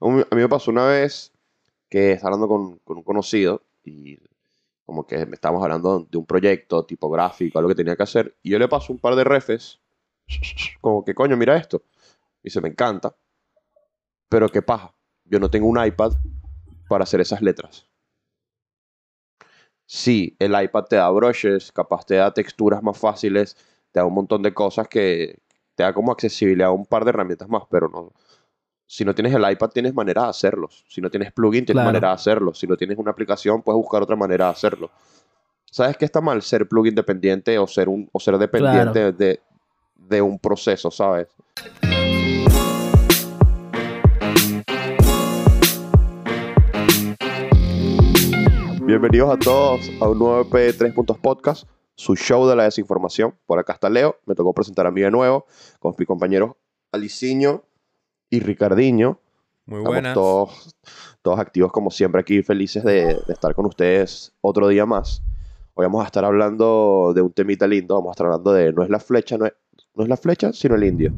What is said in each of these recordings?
A mí me pasó una vez que estaba hablando con, un conocido y como que estábamos hablando de un proyecto tipográfico, algo que tenía que hacer, y yo le paso un par de refes, como que coño, mira esto. Y se me encanta, pero qué paja, yo no tengo un iPad para hacer esas letras. Sí, el iPad te da brushes, capaz te da texturas más fáciles, te da un montón de cosas que te da como accesibilidad a un par de herramientas más, pero no. Si no tienes el iPad, tienes manera de hacerlos. Si no tienes plugin, tienes Claro. manera de hacerlos. Si no tienes una aplicación, puedes buscar otra manera de hacerlo. ¿Sabes qué está mal? Ser plugin dependiente o ser, un, o ser dependiente de, de un proceso, ¿sabes? Bienvenidos a todos a un nuevo EP de 3 Puntos Podcast, su show de la desinformación. Por acá está Leo, me tocó presentar a mí de nuevo, con mis compañeros Aliciño y Ricardiño. Muy Estamos buenas. todos, todos activos como siempre aquí, felices de, de estar con ustedes otro día más. Hoy vamos a estar hablando de un temita lindo, vamos a estar hablando de no es la flecha, no es, no es la flecha, sino el indio.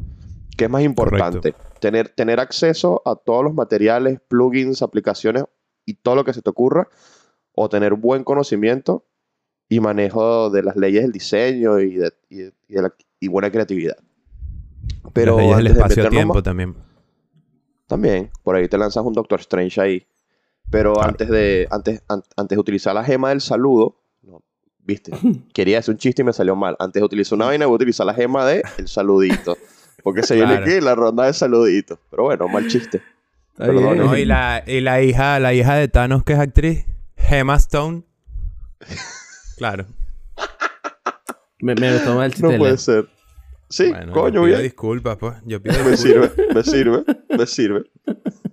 ¿Qué es más importante? Tener, tener acceso a todos los materiales, plugins, aplicaciones y todo lo que se te ocurra, o tener buen conocimiento y manejo de las leyes del diseño y, de, y, de- y de la- y buena creatividad. Pero Las leyes del espacio-tiempo también. También, por ahí te lanzas un Doctor Strange ahí. Pero Claro. antes, de, antes, an- antes de utilizar la gema del saludo, no, viste, quería hacer un chiste y me salió mal. Antes de utilizar una vaina, voy a utilizar la gema de el saludito. Porque se viene Claro. aquí la ronda de saluditos. Pero bueno, mal chiste. No, y la, y la hija, la hija de Thanos, que es actriz, Gemma Stone. Claro. Me, me más el chiste No de puede ser. Sí, Bueno, coño, yo pido bien. disculpas, pues. Yo pido Me disculpas. sirve, me sirve, me sirve.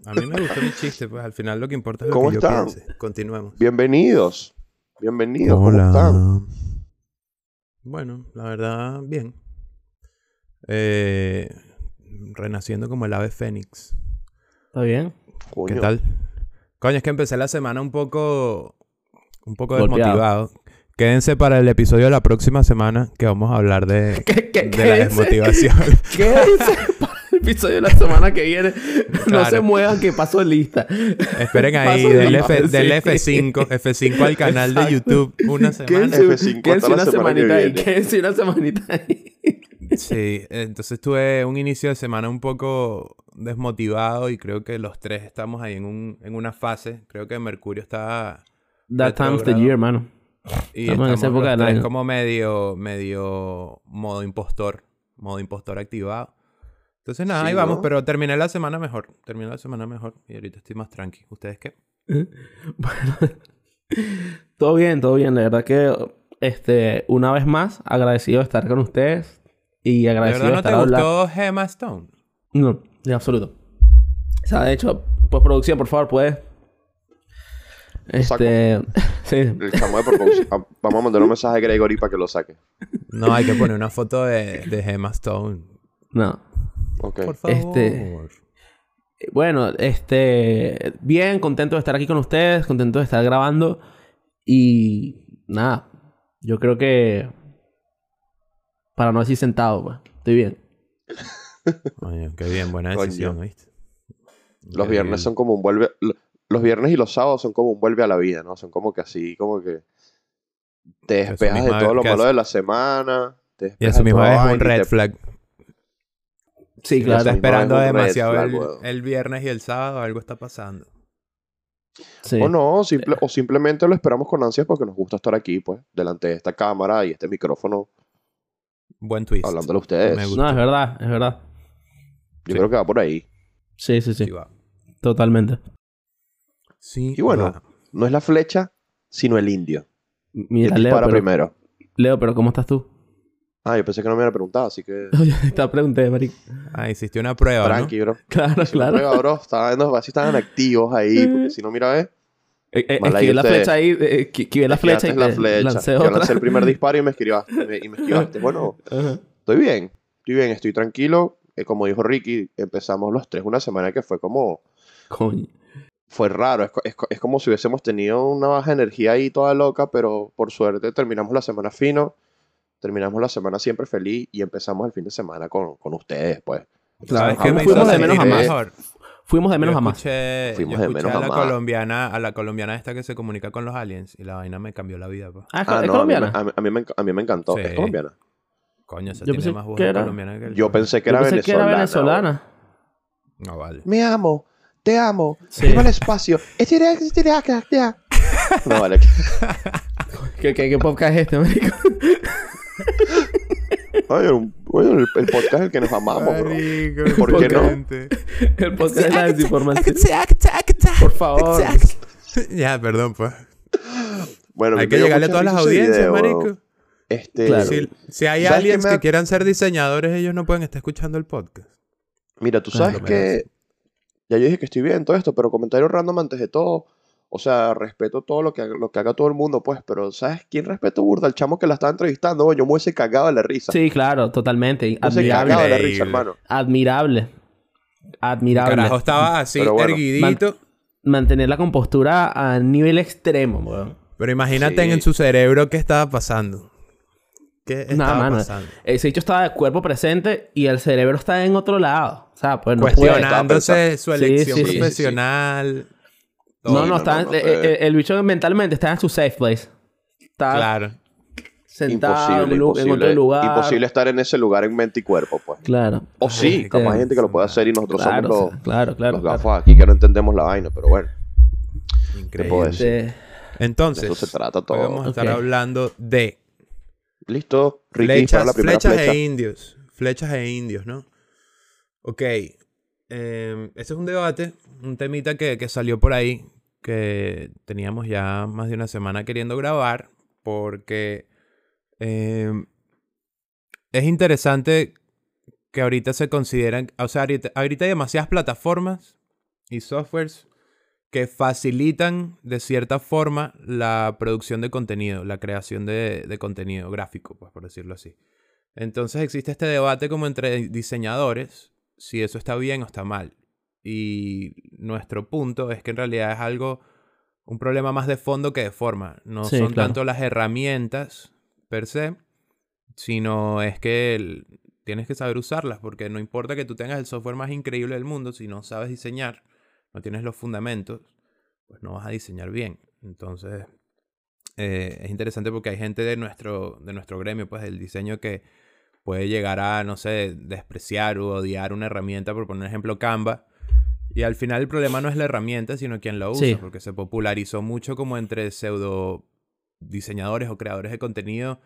A mí me gustó mi chiste, pues. Al final lo que importa es lo ¿Cómo que yo están? piense. Continuemos. Bienvenidos. Bienvenidos. ¿Cómo están? Bueno, la verdad, bien. Eh, renaciendo como el ave fénix. Está bien. Coño. ¿Qué tal? Coño, es que empecé la semana un poco. Un poco Golpeado. desmotivado. Quédense para el episodio de la próxima semana que vamos a hablar de, ¿Qué, qué, de qué la desmotivación. ¿Qué dice para el episodio de la semana que viene? No Claro. se muevan que paso lista. Esperen ahí, del, lista, F, del sí. F5, F5 al canal de. YouTube una semana. Quédense, F5 quédense una semana que semanita ahí. Quédense una semanita ahí. Sí, entonces tuve un inicio de semana un poco desmotivado y creo que los tres estamos ahí en, un, en una fase. Creo que Mercurio está... That time's the Retrógrado. year, mano. Y Estamos en esa época los año. como medio, medio modo impostor. Modo impostor activado. Entonces nada, Sí, ahí vamos, ¿no? pero terminé la semana mejor. Terminé la semana mejor y ahorita estoy más tranqui. ¿Ustedes qué? Bueno, todo bien, todo bien. La verdad que, este, una vez más, agradecido de estar con ustedes y ¿De agradecido verdad de no te estar hablando. gustó Gemma Stone? No, en absoluto. O sea, de hecho, postproducción, por favor, puedes. Este. sí. Ah, Vamos a mandar un mensaje a Gregory para que lo saque. No, hay que poner una foto de, de Gemma Stone. No. Ok. Por favor. Este- Bueno, este. Bien, contento de estar aquí con ustedes, contento de estar grabando. Y. Nada. Yo creo que. Para no decir sentado, pues. Estoy bien. Oye, qué bien, buena decisión, ¿viste? Los viernes son como un vuelve. Lo- Los viernes y los sábados son como un vuelve a la vida, ¿no? Son como que así, como que. Te despejas de todo lo malo de la semana. te Y eso de mismo es un red te- flag. Sí, claro. Está mismo esperando es un red demasiado flag, el, el viernes y el sábado, algo está pasando. Sí. O no, simple- o simplemente lo esperamos con ansias porque nos gusta estar aquí, pues, delante de esta cámara y este micrófono, Buen twist. hablándole a ustedes. No, es verdad, es verdad. Yo Sí. creo que va por ahí. Sí, sí, sí. Sí, va. Totalmente. Sí, Y bueno, va. no es la flecha, sino el indio. Mira, ¿Quién Leo, dispara pero, primero? Leo, pero ¿cómo estás tú? Ah, yo pensé que no me había preguntado, así que. Te pregunté, marico. Ah, hiciste una prueba, Tranqui, bro. Claro, no claro. prueba, bro. Estaba viendo a ver si estaban activos ahí, porque si no, mira, ve. Eh, eh, esquivé la flecha ahí, eh, esqui- esquivé la flecha y la flecha. lancé Yo otra. lancé el primer disparo y me esquivaste. me- y me esquivaste. Bueno, estoy bien. Estoy bien, estoy tranquilo. Eh, como dijo Ricky, empezamos los tres una semana que fue como. Coño. Fue raro. Es, es es como si hubiésemos tenido una baja energía ahí toda loca, pero por suerte terminamos la semana fino. Terminamos la semana siempre feliz y empezamos el fin de semana con, con ustedes, pues. ¿Sabes Claro, qué me fuimos de menos a más. mejor? Fuimos de menos yo a más. Fuimos yo de menos a a la más. colombiana, a la colombiana esta que se comunica con los aliens y la vaina me cambió la vida, pues. Ah, ¿es, Ah, es no, colombiana? a, mí, a mí me, a mí me encantó. Sí. ¿Es colombiana? Coño, esa Yo tiene pensé más voz que era- colombiana que el Yo pensé que Yo era pensé que era venezolana. venezolana. No vale. Me amo, te amo, Sí. el espacio. Estira, acá, ya. No vale. ¿Qué, qué, qué podcast es este, marico? Oye, el, el podcast es el que nos amamos, bro. Marico, ¿Por qué no? El podcast de la desinformación. Por favor. ya, perdón, pues. Bueno, Hay que llegarle a todas las audiencias, video, marico. Este, Claro. Si, si hay ¿Sabes qué aliens me que quieran ser diseñadores, ellos no pueden estar escuchando el podcast. Mira, tú sabes que. Ya yo dije que estoy bien todo esto, pero comentario random antes de todo. O sea, respeto todo lo que, haga- lo que haga todo el mundo, pues, pero ¿sabes quién respeto burda? El chamo que la estaba entrevistando, yo me hubiese cagado de la risa. Sí, claro, totalmente. Me hubiese cagado de Admirable. la risa, hermano. Admirable. Admirable. Carajo, estaba así, bueno. erguidito. Mantener la compostura a nivel extremo, weón. Pero imagínate Sí. en su cerebro qué estaba pasando. ¿Qué Nada, estaba mano. pasando? Ese hecho estaba de cuerpo presente y el cerebro está en otro lado. O sea, pues no puede. Cuestionándose su Sí, elección sí, sí, sí, sí. profesional. No, no, no, está, no, no, eh, eh. eh, el bicho mentalmente está en su safe place. Está Claro. sentado Imposible, en, imposible. otro lugar. Imposible estar en ese lugar en mente y cuerpo, pues. Claro. O sí, Este, capaz hay gente que lo puede hacer y nosotros claro, somos o los, sea, claro, claro. los claro. gafos aquí que no entendemos la vaina, pero bueno, Increíble. puedo decir? Este, Entonces, de eso se trata hoy todo. vamos a estar hablando de Listo, Ricky para flechas, la primera flechas flecha. e indios. Flechas e indios, ¿no? Ok. eh, este es un debate, un temita que, que salió por ahí, que teníamos ya más de una semana queriendo grabar, porque eh, es interesante que ahorita se consideran, o sea, ahorita, ahorita hay demasiadas plataformas y softwares que facilitan de cierta forma la producción de contenido, la creación de, de contenido gráfico, pues por decirlo así. Entonces existe este debate como entre diseñadores, si eso está bien o está mal. Y nuestro punto es que en realidad es algo, un problema más de fondo que de forma. No Sí, son claro. tanto las herramientas per se, sino es que el- tienes que saber usarlas, porque no importa que tú tengas el software más increíble del mundo, si no sabes diseñar, no tienes los fundamentos, pues no vas a diseñar bien. Entonces, eh, es interesante porque hay gente de nuestro, de nuestro gremio, pues del diseño, que puede llegar a, no sé, despreciar o odiar una herramienta, por poner ejemplo, Canva. Y al final el problema no es la herramienta, sino quien la usa, Sí. porque se popularizó mucho como entre pseudo diseñadores o creadores de contenido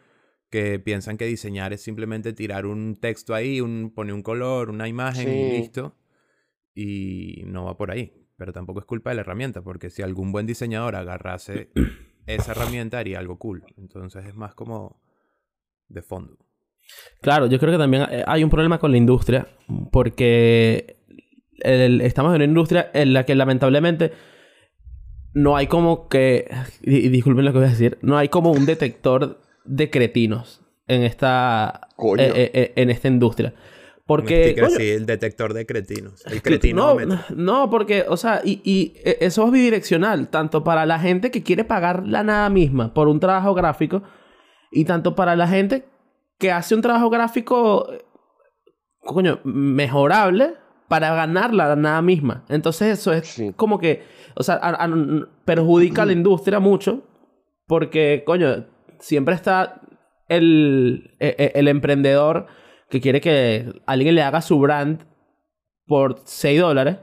que piensan que diseñar es simplemente tirar un texto ahí, un, poner un color, una imagen y listo. Y no va por ahí. Pero tampoco es culpa de la herramienta, porque si algún buen diseñador agarrase esa herramienta haría algo cool. Entonces es más como de fondo. Claro, yo creo que también eh, hay un problema con la industria, porque el- estamos en una industria en la que lamentablemente no hay como que, y, disculpen lo que voy a decir, no hay como un detector de cretinos en esta, eh, eh, en esta industria. Un Porque... sticker así, el detector de cretinos. El no, cretinómetro. no, porque, o sea, y, y e- eso es bidireccional, tanto para la gente que quiere pagar la nada misma por un trabajo gráfico, y tanto para la gente que hace un trabajo gráfico, coño, mejorable para ganar la nada misma. Entonces eso es Sí. como que, o sea, a- a- perjudica a la industria mucho, porque, coño, siempre está el, e- e- el emprendedor que quiere que alguien le haga su brand por 6 dólares.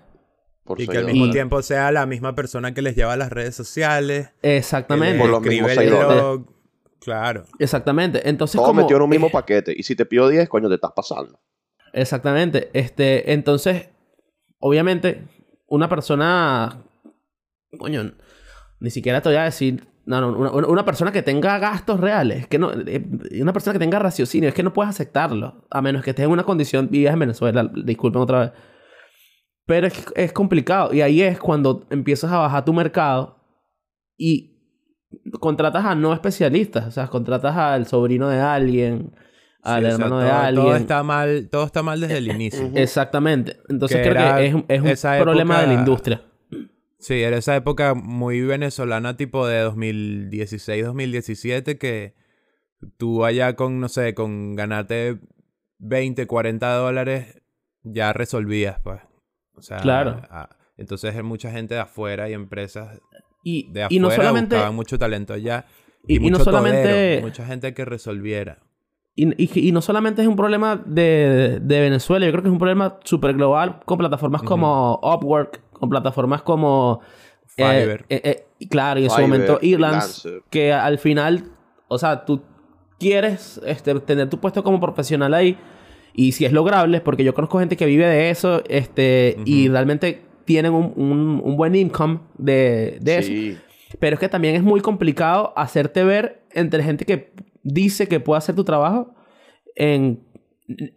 Por Y que al mismo dólares. tiempo sea la misma persona que les lleva a las redes sociales. Exactamente. que Por los mismos escribe el seis dólares. blog. Claro. Exactamente. Entonces, Todo como... metido en un mismo eh, paquete. Y si te pido 10, coño, te estás pasando. Exactamente. Este, entonces, obviamente, una persona. Coño, ni siquiera te voy a decir. No, no, una, una- persona que tenga gastos reales, que no, eh, una persona que tenga raciocinio, es que no puedes aceptarlo, a menos que estés en una condición, vivías en Venezuela, disculpen otra vez. Pero es, es complicado, y ahí es cuando empiezas a bajar tu mercado y contratas a no especialistas, o sea, contratas al sobrino de alguien, al Sí, o sea, hermano de alguien. Todo está mal, todo está mal desde el inicio. Exactamente. Entonces Que creo que es, es un problema de la industria. Sí, era esa época muy venezolana, tipo de 2016, 2017, que tú allá con, no sé, con ganarte 20, 40 dólares, ya resolvías, pues. O sea, Claro. a- entonces mucha gente de afuera y empresas Y, de afuera y no solamente... buscaban mucho talento allá. y- y no mucho solamente- todero, mucha gente que resolviera. Y, y- y no solamente es un problema de, de Venezuela, yo creo que es un problema súper global con plataformas como Upwork, con plataformas como... eh, Fiverr. eh, eh, claro, y en su momento Irlands, que al final, o sea, tú quieres este, tener tu puesto como profesional ahí y si es lograble, porque yo conozco gente que vive de eso este, y realmente tienen un, un- un buen income de, de eso. Pero es que también es muy complicado hacerte ver entre gente que dice que puede hacer tu trabajo en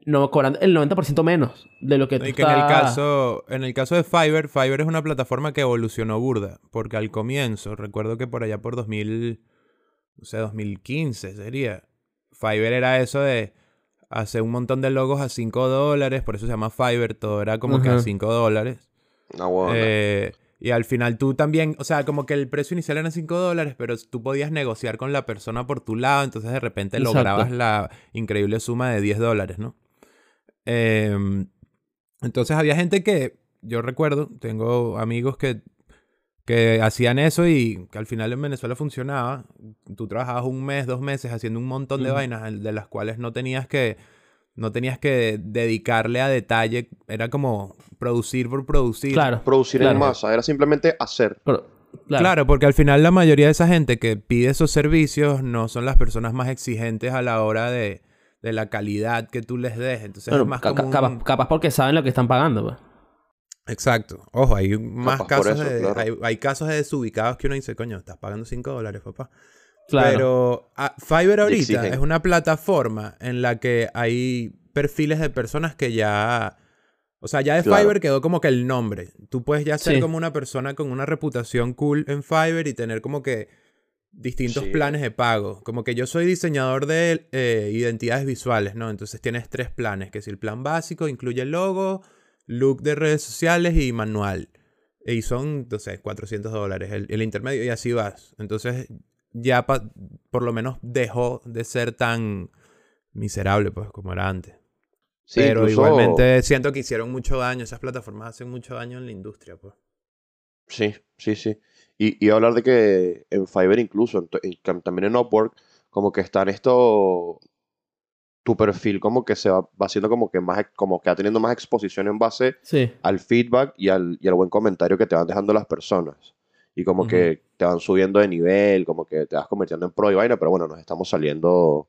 no cobrando el 90% menos de lo que tú Y que en el caso, en el caso de Fiverr, Fiverr es una plataforma que evolucionó burda. Porque al comienzo, recuerdo que por allá por 2000, no sé, 2015 sería. Fiverr era eso de hacer un montón de logos a 5 dólares, por eso se llama Fiverr, todo era como que a Ajá. 5 dólares. Una huevona. Eh, y al final tú también, o sea, como que el precio inicial eran 5 dólares, pero tú podías negociar con la persona por tu lado, entonces de repente Exacto. lograbas la increíble suma de 10 dólares, ¿no? Em, entonces había gente que, yo recuerdo, tengo amigos que, que hacían eso y que al final en Venezuela funcionaba. Tú trabajabas un mes, dos meses haciendo un montón de vainas de las cuales no tenías que no tenías que dedicarle a detalle, era como producir por producir. Claro. Producir claro. en masa, era simplemente hacer. Pero- claro. Claro. porque al final la mayoría de esa gente que pide esos servicios no son las personas más exigentes a la hora de, de la calidad que tú les des. Entonces Bueno, es más ca- como un- capaz, capaz porque saben lo que están pagando. pues. Exacto. Ojo, hay más Capaz casos eso, de... claro. Hay, hay casos de desubicados que uno dice, coño, estás pagando 5 dólares, papá. Claro. Pero ah, Fiverr ahorita es una plataforma en la que hay perfiles de personas que ya... O sea, ya de Claro. Fiverr quedó como que el nombre. Tú puedes ya ser Sí. como una persona con una reputación cool en Fiverr y tener como que distintos Sí. planes de pago. Como que yo soy diseñador de eh, identidades visuales, ¿no? Entonces tienes tres planes, que si el plan básico incluye logo, look de redes sociales y manual. Y son, no sé, 400 dólares el, el intermedio y así vas. Entonces ya pa- por lo menos dejó de ser tan miserable pues como era antes. Sí, Pero incluso- igualmente siento que hicieron mucho daño. Esas plataformas hacen mucho daño en la industria, pues. Sí, sí, sí. Y, y hablar de que en Fiverr incluso, en también en Upwork, como que están esto, tu perfil como que se va, va haciendo como que más, como que va teniendo más exposición en base Sí. al feedback y al, y al buen comentario que te van dejando las personas. Y como que te van subiendo de nivel, como que te vas convirtiendo en pro y vaina, pero bueno, nos estamos saliendo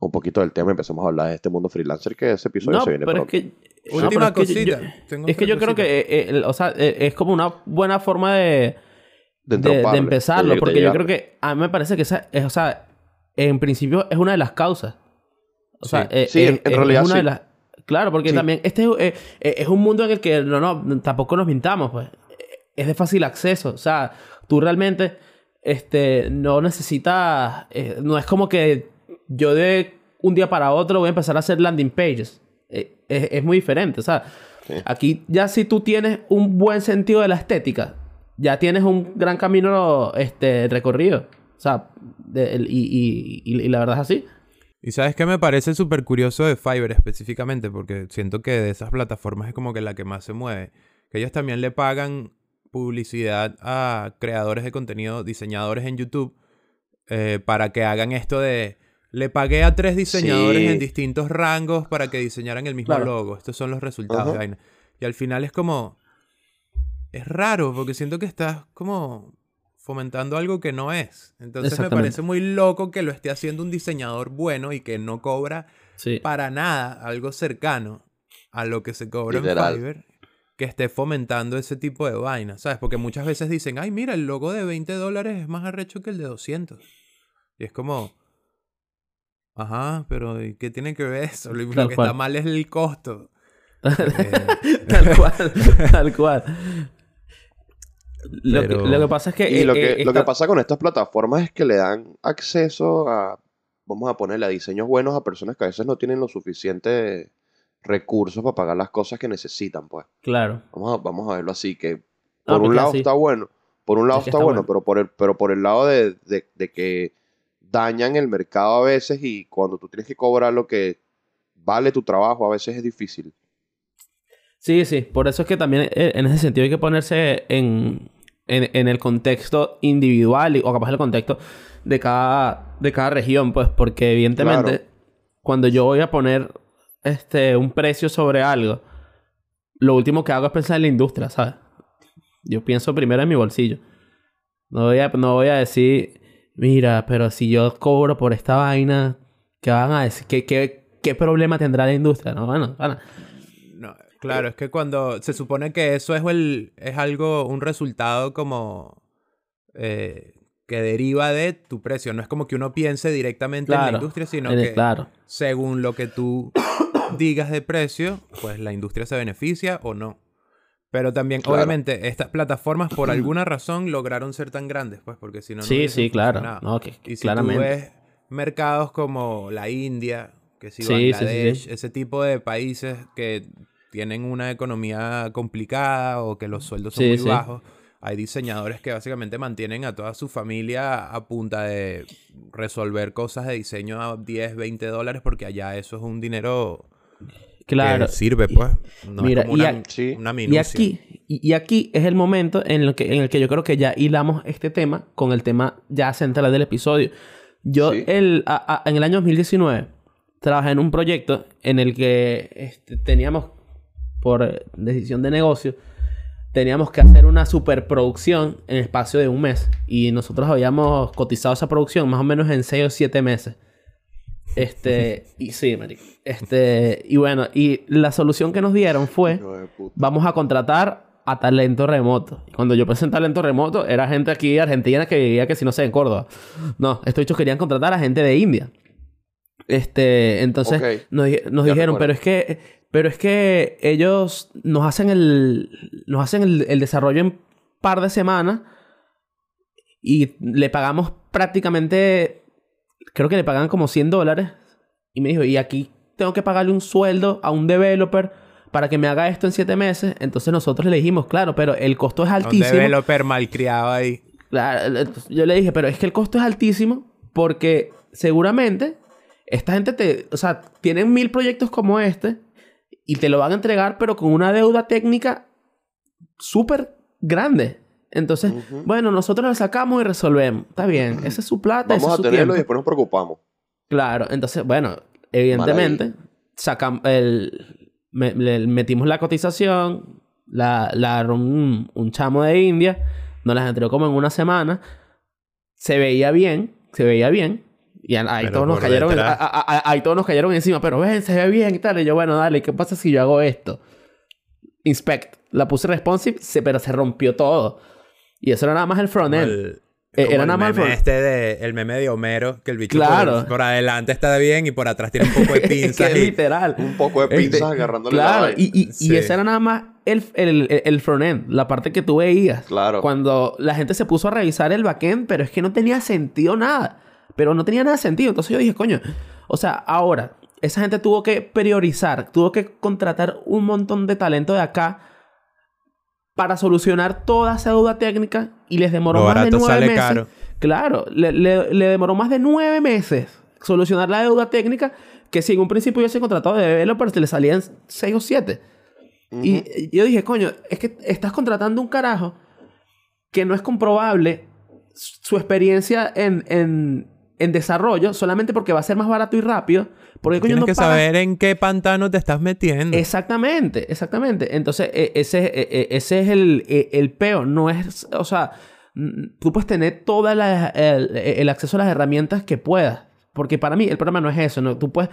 un poquito del tema y empezamos a hablar de este mundo freelancer que ese episodio No, se viene pero es pronto. no, Última es que yo- cosita. Es que yo creo que, eh, eh, o sea, eh, es como una buena forma de, De de, de empezarlo, de- de porque yo creo que a mí me parece que esa, es, o sea, en principio es una de las causas. O sea, Sí. eh, Sí, es- en- en es realidad una de sí. las- Claro, porque Sí. también este es, es un mundo en el que no, no, tampoco nos mintamos, pues. Es de fácil acceso. O sea, tú realmente este, no necesitas. eh, no es como que yo de un día para otro voy a empezar a hacer landing pages. Eh, es, es muy diferente. O sea, Sí. aquí ya si tú tienes un buen sentido de la estética, ya tienes un gran camino este, recorrido. O sea, de- el- y, y- y- y la verdad es así. Y sabes qué me parece súper curioso de Fiverr específicamente, porque siento que de esas plataformas es como que la que más se mueve. Que ellos también le pagan publicidad a creadores de contenido, diseñadores en YouTube, eh, para que hagan esto de... Le pagué a tres diseñadores Sí. en distintos rangos para que diseñaran el mismo Claro. logo. Estos son los resultados. Y al final es como... Es raro, porque siento que estás como fomentando algo que no es. Entonces me parece muy loco que lo esté haciendo un diseñador bueno y que no cobra Sí. para nada algo cercano a lo que se cobra Literal. en Fiverr que esté fomentando ese tipo de vainas, ¿sabes? Porque muchas veces dicen, ay, mira, el logo de 20 dólares es más arrecho que el de 200. Y es como, ajá, pero ¿y qué tiene que ver eso? Lo, lo que cual. está mal es el costo. Eh, tal cual, tal cual. Lo, Pero- que, lo que pasa es que... Y eh, lo eh, que, lo que pasa con estas plataformas es que le dan acceso a, vamos a ponerle, a diseños buenos a personas que a veces no tienen los suficientes recursos para pagar las cosas que necesitan, pues. Claro. Vamos a, vamos a verlo así, que por un lado así- está bueno, por un lado Es está, está bueno, bueno. pero por el, pero por el lado de, de- de que dañan el mercado a veces y cuando tú tienes que cobrar lo que vale tu trabajo, a veces es difícil. Sí, sí. Por eso es que también eh, en ese sentido hay que ponerse en, en, en el contexto individual y- o capaz el contexto de cada, de cada región, pues, porque evidentemente Claro. cuando yo voy a poner este, un precio sobre algo, lo último que hago es pensar en la industria, ¿sabes? Yo pienso primero en mi bolsillo. No voy a, no voy a decir, mira, pero si yo cobro por esta vaina, ¿qué van a decir? ¿Qué, qué, qué problema tendrá la industria? No, bueno, bueno. No, claro, es que cuando se supone que eso es, el, es algo, un resultado como eh, que deriva de tu precio. No es como que uno piense directamente en la industria, sino que claro. según lo que tú digas de precio, pues la industria se beneficia o no. Pero también, Claro. obviamente, estas plataformas por alguna razón lograron ser tan grandes, pues, porque si no, no Sí, hubiesen sí, claro. No, Y si claramente. tú ves mercados como la India, que si Sí, sí, sí, sí. Bangladesh, ese tipo de países que tienen una economía complicada o que los sueldos son muy bajos, hay diseñadores que básicamente mantienen a toda su familia a punta de resolver cosas de diseño a 10, 20 dólares porque allá eso es un dinero Claro. que sirve, pues. No Mira, es como y una, Y aquí, y, y aquí es el momento en el, que, en el que yo creo que ya hilamos este tema con el tema ya central del episodio. Yo Sí. el, a- a- en el año 2019 trabajé en un proyecto en el que este, teníamos, por decisión de negocio, teníamos que hacer una superproducción en espacio de un mes. Y nosotros habíamos cotizado esa producción más o menos en 6 o 7 meses. Este, y sí, marico. Este, y bueno, y la solución que nos dieron fue vamos a contratar a talento remoto. Y cuando yo pensé en talento remoto, era gente aquí Argentina que vivía que si no sé, en Córdoba. No, estos dichos querían contratar a gente de India. Este, entonces nos, dijeron, recuerdo. pero es que, pero es que ellos nos hacen el, nos hacen el, el desarrollo en par de semanas y le pagamos prácticamente, creo que le pagan como 100 dólares. Y me dijo, y aquí tengo que pagarle un sueldo a un developer para que me haga esto en 7 meses. Entonces nosotros le dijimos, claro, pero el costo es Un altísimo. developer malcriado ahí. Claro, yo le dije, pero es que el costo es altísimo porque seguramente esta gente te, o sea, tienen mil proyectos como este y te lo van a entregar, pero con una deuda técnica súper grande. Entonces, bueno, nosotros lo sacamos y resolvemos. Está bien, esa es su plata, ese Vamos es a su tenerlo tiempo. y después nos preocupamos. Claro, entonces, bueno, evidentemente, sacam- el, me- le metimos la cotización, la, la agarró un, un chamo de India, nos las entregó como en una semana, se veía bien, se veía bien, y ahí Pero todos nos cayeron, detrás. a- a- a- ahí todos nos cayeron encima, pero ven, se ve bien y tal, y yo, bueno, dale, ¿qué pasa si yo hago esto? Inspect, la puse responsive, se, pero se rompió todo. Y eso era nada más el front-end. el- Eh, era el nada más el meme front- este de, el meme de Homero, que el bicho Claro. por, por adelante está bien y por atrás tiene un poco de Es que pinzas. y- literal. Un poco de Este, pinzas agarrándole la Claro, vaina. y, y, y Sí. ese era nada más el, el, el, el front-end, la parte que tú veías. Claro. Cuando la gente se puso a revisar el backend, pero es que no tenía sentido nada. Pero no tenía nada de sentido. Entonces yo dije, coño, o sea, ahora, esa gente tuvo que priorizar, tuvo que contratar un montón de talento de acá para solucionar toda esa duda técnica y les demoró Lo más de nueve sale meses. caro. Claro, le, le- le demoró más de nueve meses solucionar la deuda técnica que si en un principio hubiese contratado de developers le salían seis o siete. Y yo dije, coño, es que estás contratando un carajo que no es comprobable su experiencia en, en, en desarrollo solamente porque va a ser más barato y rápido. Porque coño Tienes no que pagas- saber en qué pantano te estás metiendo. Exactamente, exactamente. Entonces, e- ese, e- e- ese es el, el peo. No es, o sea, tú puedes tener todo el, el acceso a las herramientas que puedas. Porque para mí el problema no es eso. ¿no? Tú puedes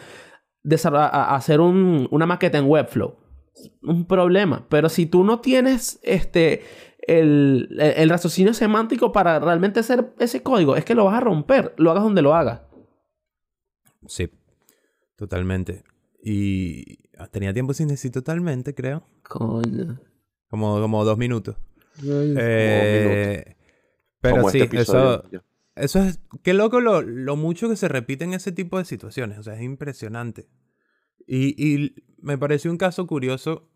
desarrollar, hacer un- una maqueta en Webflow. Un problema. Pero si tú no tienes este, el, el- el raciocinio semántico para realmente hacer ese código, es que lo vas a romper. Lo hagas donde lo hagas. Sí, totalmente. Y ah, tenía tiempo sin decir totalmente, creo. Coño. Como, como dos minutos. Eh, pero Como sí, este eso, eso es... Qué loco lo, lo mucho que se repite en ese tipo de situaciones. O sea, es impresionante. Y, y me pareció un caso curioso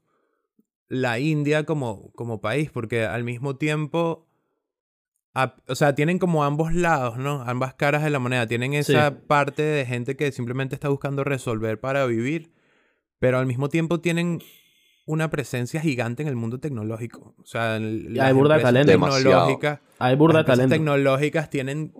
la India como, como país, porque al mismo tiempo... a- o sea, tienen como ambos lados, ¿no? Ambas caras de la moneda. Tienen esa Sí. parte de gente que simplemente está buscando resolver para vivir, pero al mismo tiempo tienen una presencia gigante en el mundo tecnológico. O sea, el- hay burda talento. tecnológicas, Hay burda talento. tecnológicas tienen,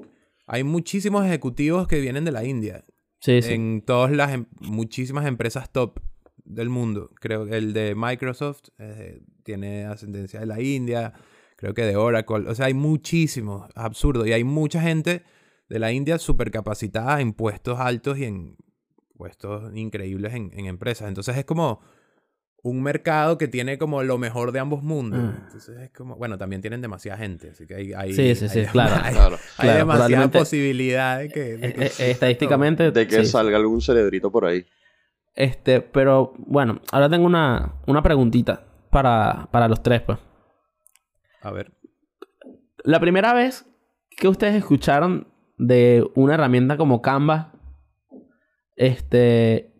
hay muchísimos ejecutivos que vienen de la India. Sí, sí. En todas las, em- muchísimas empresas top del mundo. Creo que el de Microsoft eh, tiene ascendencia de la India. Creo que de Oracle. O sea, hay muchísimos. Es absurdo. Y hay mucha gente de la India súper capacitada en puestos altos y en puestos increíbles en, en empresas. Entonces es como un mercado que tiene como lo mejor de ambos mundos. Mm. Entonces es como, bueno, también tienen demasiada gente, así que hay, hay- Sí, sí, sí, hay- claro. hay, Claro. hay Claro, demasiada posibilidad de que... de Eh, que- eh, estadísticamente. De que sí. salga algún cerebrito por ahí. Este, pero bueno, ahora tengo una, una preguntita para, para los tres, pues. A ver. La primera vez que ustedes escucharon de una herramienta como Canva, este,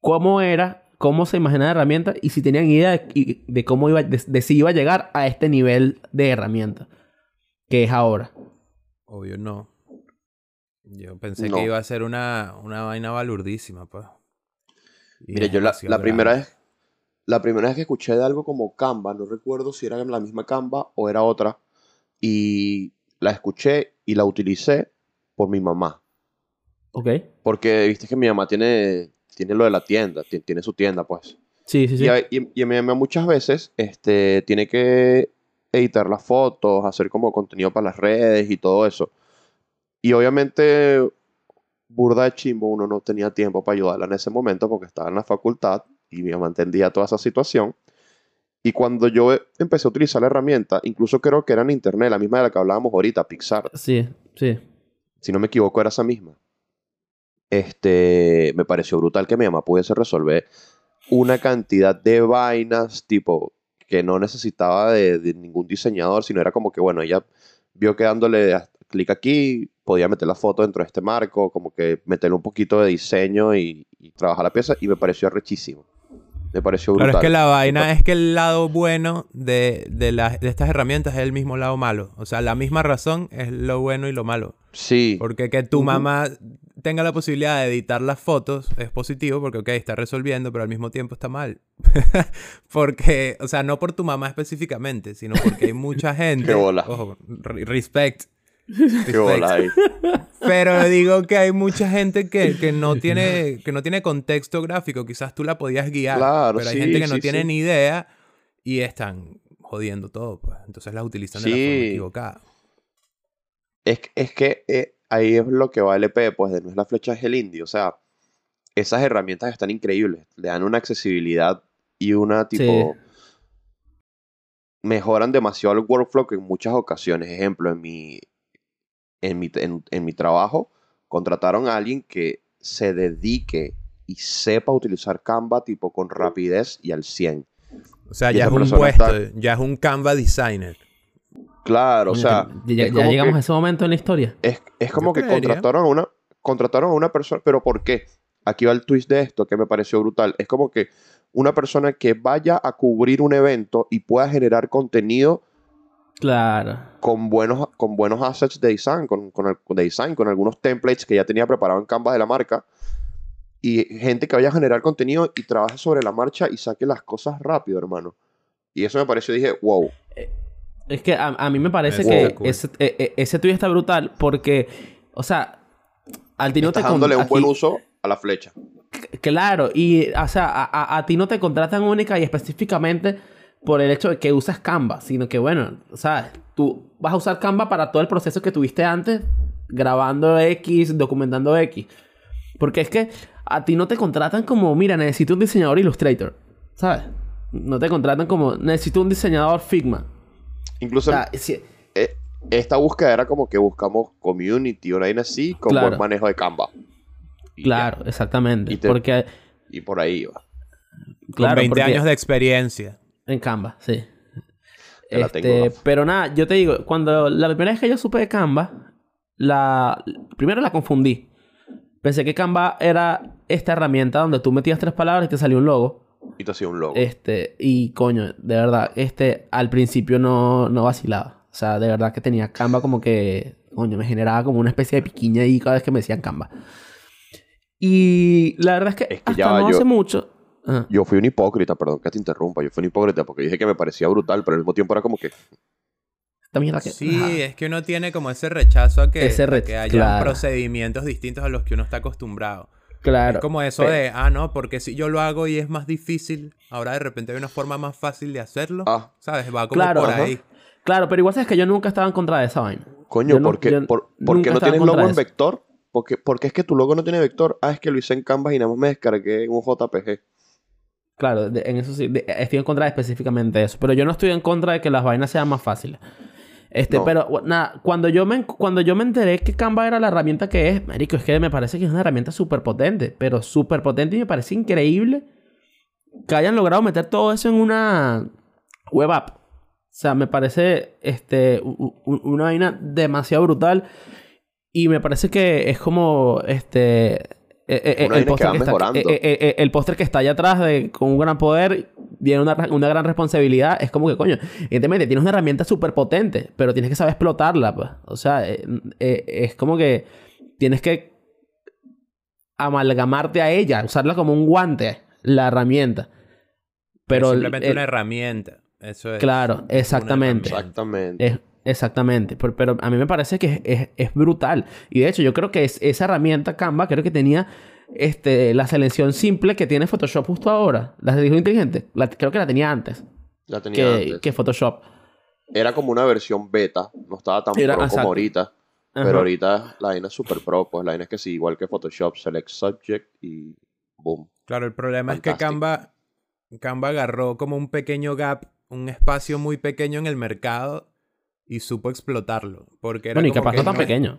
¿cómo era? ¿Cómo se imaginaba la herramienta? Y si tenían idea de, cómo iba, de, de si iba a llegar a este nivel de herramienta que es ahora. Obvio no. Yo pensé No. que iba a ser una, una vaina balurdísima, pues. Mire, yo la, la primera vez, la primera vez que escuché de algo como Canva, no recuerdo si era la misma Canva o era otra, y la escuché y la utilicé por mi mamá. ¿Ok? Porque viste que mi mamá tiene, tiene lo de la tienda, ti- tiene su tienda, pues. Sí, sí, sí. Y, y- y mi mamá muchas veces este, tiene que editar las fotos, hacer como contenido para las redes y todo eso. Y obviamente, burda de chimbo, uno no tenía tiempo para ayudarla en ese momento porque estaba en la facultad y mi mamá entendía toda esa situación. Y cuando yo e- empecé a utilizar la herramienta, incluso creo que era en internet, la misma de la que hablábamos ahorita, Pixar, Sí, sí. si no me equivoco, era esa misma. Este, me pareció brutal que mi mamá pudiese resolver una cantidad de vainas, tipo, que no necesitaba de, de ningún diseñador, sino era como que, bueno, ella vio que dándole clic aquí, podía meter la foto dentro de este marco, como que meterle un poquito de diseño y, y trabajar la pieza, y me pareció rechísimo. Me pareció brutal. Claro, es que la vaina es que el lado bueno de, de, las- de estas herramientas es el mismo lado malo. O sea, la misma razón es lo bueno y lo malo. Sí, Porque que tu mamá tenga la posibilidad de editar las fotos es positivo porque, ok, está resolviendo, pero al mismo tiempo está mal. porque, o sea, no por tu mamá específicamente, sino porque hay mucha gente. Qué bola. Ojo, re- respect. qué bola ahí. Pero digo que hay mucha gente que, que no tiene, que no tiene contexto gráfico. Quizás tú la podías guiar. Claro, pero hay sí, gente que no sí, tiene sí. ni idea y están jodiendo todo. Pues. Entonces las utilizan de la forma equivocada. Es, que- es que eh, ahí es lo que va el EP, pues de no es la flecha, es el indio. O sea, esas herramientas están increíbles. Le dan una accesibilidad y una tipo. Mejoran demasiado el workflow que en muchas ocasiones. Ejemplo, en mi, en mi, en, en mi trabajo, contrataron a alguien que se dedique y sepa utilizar Canva tipo con rapidez y al 100. O sea, Y ya es un puesto, está- ya es un Canva designer. Claro, o sea, ya, llegamos que- a ese momento en la historia. Es, es como que creería. contrataron a una contrataron a una persona, pero ¿por qué? Aquí va el twist de esto que me pareció brutal. Es como que una persona que vaya a cubrir un evento y pueda generar contenido Claro. con buenos, con buenos assets de design, con, con, el- de design, con algunos templates que ya tenía preparado en Canva de la marca. Y gente que vaya a generar contenido y trabaje sobre la marcha y saque las cosas rápido, hermano. Y eso me pareció, dije, wow. Es que a, a mí me parece que cool. ese, e- e- ese tuyo está brutal porque, o sea, al ti no te Estás con- dándole un buen uso a la flecha. Claro, y o sea, a, a- a ti no te contratan única y específicamente por el hecho de que usas Canva, sino que bueno, o sea, tú vas a usar Canva para todo el proceso que tuviste antes, grabando X, documentando X. Porque es que a ti no te contratan como, mira, necesito un diseñador Illustrator, ¿sabes? No te contratan como, necesito un diseñador Figma. Incluso O sea, si- eh, esta búsqueda era como que buscamos community, una vaina así, con Claro. buen manejo de Canva. Y ya. claro, exactamente. Y te- Porque, Y por ahí iba. claro, con 20 porque- años de experiencia. En Canva, sí. Este, tengo, pero nada, yo te digo, cuando la primera vez que yo supe de Canva, la primero la confundí. Pensé que Canva era esta herramienta donde tú metías tres palabras y te salía un logo. Y te hacía un logo. Este, y coño, de verdad, este al principio no, no vacilaba. O sea, de verdad que tenía Canva como que, coño, me generaba como una especie de piquiña ahí cada vez que me decían Canva. Y la verdad es que, Es que hasta ya no yo- hace mucho, Ajá. Yo fui un hipócrita, perdón que te interrumpa. Yo fui un hipócrita porque dije que me parecía brutal, pero al mismo tiempo era como que. Mierda que- Sí, Ajá. es que uno tiene como ese rechazo a que, Ese a re- que haya claro. procedimientos distintos a los que uno está acostumbrado. Claro. Es como eso de, ah, no, porque si yo lo hago y es más difícil, ahora de repente hay una forma más fácil de hacerlo. Ah, ¿Sabes? Va como Claro, por ajá. ahí. Claro, pero igual sabes que yo nunca estaba en contra de esa vaina. coño, no- ¿por qué, yo por, por qué nunca no en tienes logo en vector? Porque, porque es que tu logo no tiene vector. Ah, es que lo hice en Canvas y nada más me descargué un JPG. Claro, de- en eso sí, de- estoy en contra de específicamente de eso. Pero yo no estoy en contra de que las vainas sean más fáciles. Este, No. pero nada, cuando yo me cuando yo me enteré que Canva era la herramienta que es, marico, es que me parece que es una herramienta súper potente, pero súper potente y me parece increíble que hayan logrado meter todo eso en una web app. O sea, me parece este u- u- una vaina demasiado brutal y me parece que es como este eh, eh, el que que está, eh, el póster que está allá atrás de con un gran poder viene una, una gran responsabilidad es como que coño evidentemente tienes una herramienta súper potente pero tienes que saber explotarla pues. o sea eh, eh, es como que tienes que amalgamarte a ella usarla como un guante la herramienta pero es simplemente el- una herramienta. Eso es. Claro, exactamente. Exactamente. Es- exactamente. Pero, pero a mí me parece que es, es- es brutal. Y de hecho, yo creo que es, esa herramienta Canva, creo que tenía este, la selección simple que tiene Photoshop justo ahora. La de inteligente. La, creo que la tenía antes La tenía que, antes. que Photoshop. Era como una versión beta. No estaba tan Era- pro como ahorita. Ajá. Pero ahorita la vaina es super pro. Pues la vaina es que sí, igual que Photoshop, Select Subject y boom. Claro, el problema es que. Canva, Canva agarró como un pequeño gap, un espacio muy pequeño en el mercado y supo explotarlo. Porque era Bueno, y como que no tan no es- pequeño.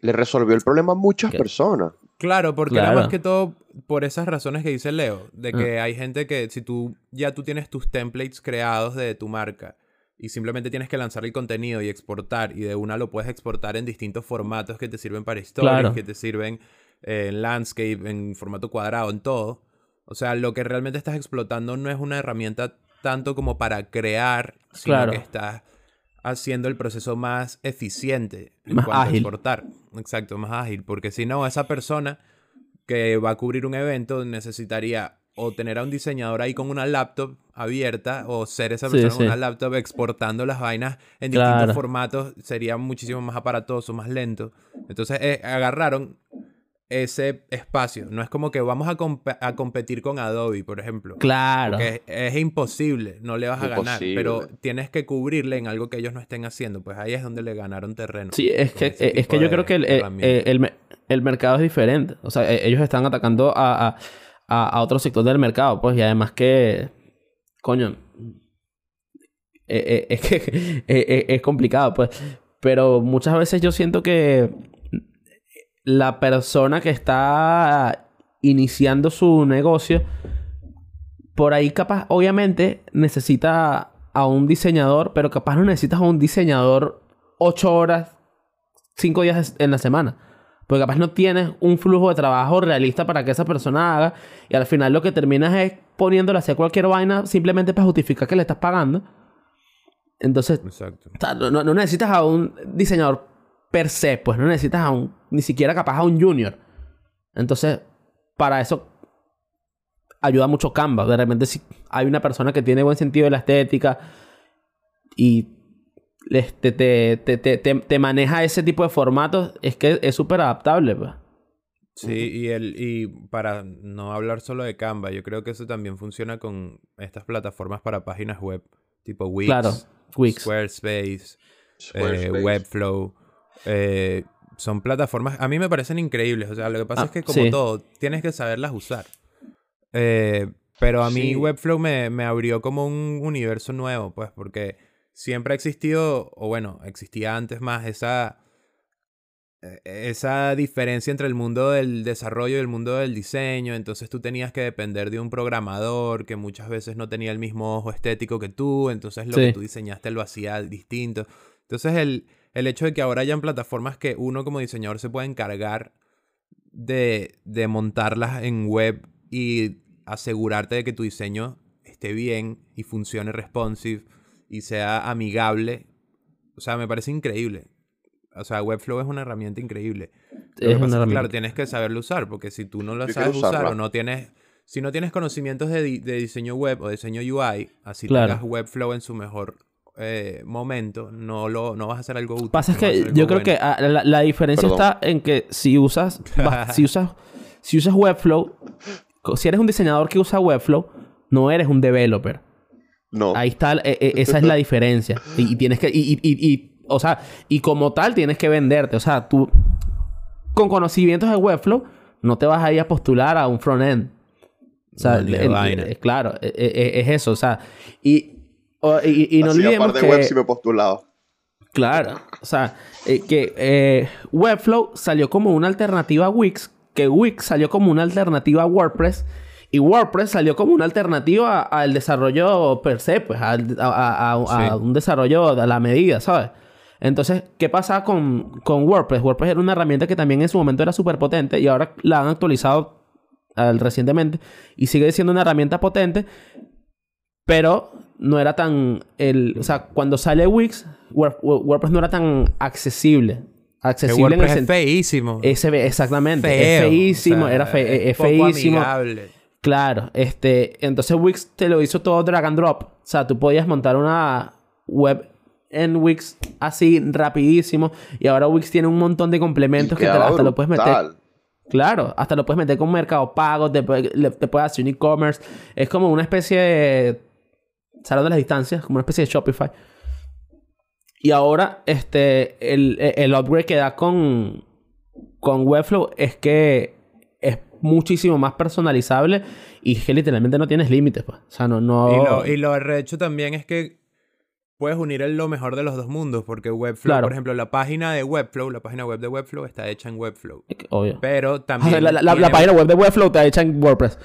Le resolvió el problema a muchas ¿Qué? personas. Claro, porque era Claro. más que todo por esas razones que dice Leo, de que hay gente que si tú ya tú tienes tus templates creados de tu marca y simplemente tienes que lanzar el contenido y exportar y de una lo puedes exportar en distintos formatos que te sirven para stories, Claro. que te sirven eh, en landscape, en formato cuadrado, en todo. O sea, lo que realmente estás explotando no es una herramienta tanto como para crear, sino Claro. que estás haciendo el proceso más eficiente en Más cuanto a exportar. Exacto, más ágil. Porque si no, esa persona que va a cubrir un evento necesitaría o tener a un diseñador ahí con una laptop abierta o ser esa Sí, persona con sí. una laptop exportando las vainas en Claro. distintos formatos sería muchísimo más aparatoso, más lento. Entonces eh, agarraron ese espacio. No es como que vamos a, a competir con Adobe, por ejemplo. Claro. Porque es, es imposible, no le vas a ganar, pero tienes que cubrirle en algo que ellos no estén haciendo. Pues ahí es donde le ganaron terreno. Sí, es que, eh, es que yo creo que el, eh, eh, el, el mercado es diferente. O sea, eh, ellos están atacando a, a, a, a otro sector del mercado, pues, y además que, coño, eh, eh, es que eh, es complicado, pues. Pero muchas veces yo siento que la persona que está iniciando su negocio, por ahí capaz, obviamente, necesita a un diseñador, pero capaz no necesitas a un diseñador ocho horas, cinco días en la semana. Porque capaz no tienes un flujo de trabajo realista para que esa persona haga. Y al final lo que terminas es poniéndole a hacer cualquier vaina simplemente para justificar que le estás pagando. Entonces, Exacto. o sea, no, no- no necesitas a un diseñador per se, pues no necesitas a un, ni siquiera capaz a un junior. Entonces, para eso ayuda mucho Canva. De repente, si hay una persona que tiene buen sentido de la estética y este, te, te, te, te, te maneja ese tipo de formatos, es que es súper adaptable, pues. Sí, y, el, y para no hablar solo de Canva, yo creo que eso también funciona con estas plataformas para páginas web, tipo Wix, Claro, Wix. Squarespace, eh, Squarespace. Webflow. Eh, son plataformas, a mí me parecen increíbles. O sea, lo que pasa Ah, es que como sí. todo, tienes que saberlas usar. Eh, pero a mí Sí. Webflow me, me abrió como un universo nuevo, pues, porque siempre ha existido, o bueno, existía antes más esa, esa diferencia entre el mundo del desarrollo y el mundo del diseño. Entonces tú tenías que depender de un programador que muchas veces no tenía el mismo ojo estético que tú. Entonces lo Sí. que tú diseñaste lo hacía distinto. Entonces el, el hecho de que ahora hayan plataformas que uno como diseñador se puede encargar de, de montarlas en web y asegurarte de que tu diseño esté bien y funcione responsive y sea amigable. O sea, me parece increíble. O sea, Webflow es una herramienta increíble. Lo Es que, claro, tienes que saberlo usar, porque si tú no lo Yo sabes usar usarla. o no tienes si no tienes conocimientos de, di- de diseño web o diseño UI, así Claro. tengas Webflow en su mejor eh, momento, no, lo, no vas a hacer algo útil. Pasa es no que yo creo que ah, la, la diferencia Perdón. está en que si usas, si usas, si usas Webflow, si eres un diseñador que usa Webflow, no eres un developer. No. Ahí está, eh, eh, esa es la diferencia. Y, y tienes que, y, y- y- y, o sea, y como tal tienes que venderte. O sea, tú, con conocimientos de Webflow, no te vas a ir a postular a un front-end. O sea, el- eh, claro, es eso. O sea, y, o- y, y no Así, olvidemos que... me he postulado. Claro. O sea, eh, que eh, Webflow salió como una alternativa a Wix, que Wix salió como una alternativa a WordPress, y WordPress salió como una alternativa al desarrollo per se, pues, al- a, a- a- a Sí. un desarrollo a la medida, ¿sabes? Entonces, ¿qué pasa con, con WordPress? WordPress era una herramienta que también en su momento era súper potente y ahora la han actualizado al- recientemente y sigue siendo una herramienta potente, pero no era tan... El, o sea, cuando sale Wix, Word- WordPress no era tan accesible. Que Accesible en el es feísimo. exactamente. Feo. Es feísimo. O sea, era fe- es poco feísimo. amigable. Claro. Este... Entonces Wix te lo hizo todo drag and drop. O sea, tú podías montar una web en Wix así rapidísimo. Y ahora Wix tiene un montón de complementos Y que te- hasta lo puedes meter... Claro, hasta lo puedes meter con Mercado Pago, te, te puedes hacer un e-commerce. Es como una especie de. Salón de las distancias, como una especie de Shopify. Y ahora, este, el, el upgrade que da con, con Webflow es que es muchísimo más personalizable y que literalmente no tienes límites, pues. O sea, no, no. Y, lo, y lo recho también es que puedes unir el- lo mejor de los dos mundos, porque Webflow, Claro. por ejemplo, la página de Webflow, la página web de Webflow está hecha en Webflow. Obvio. Pero O también. sea, la, la- página web de Webflow está hecha en WordPress.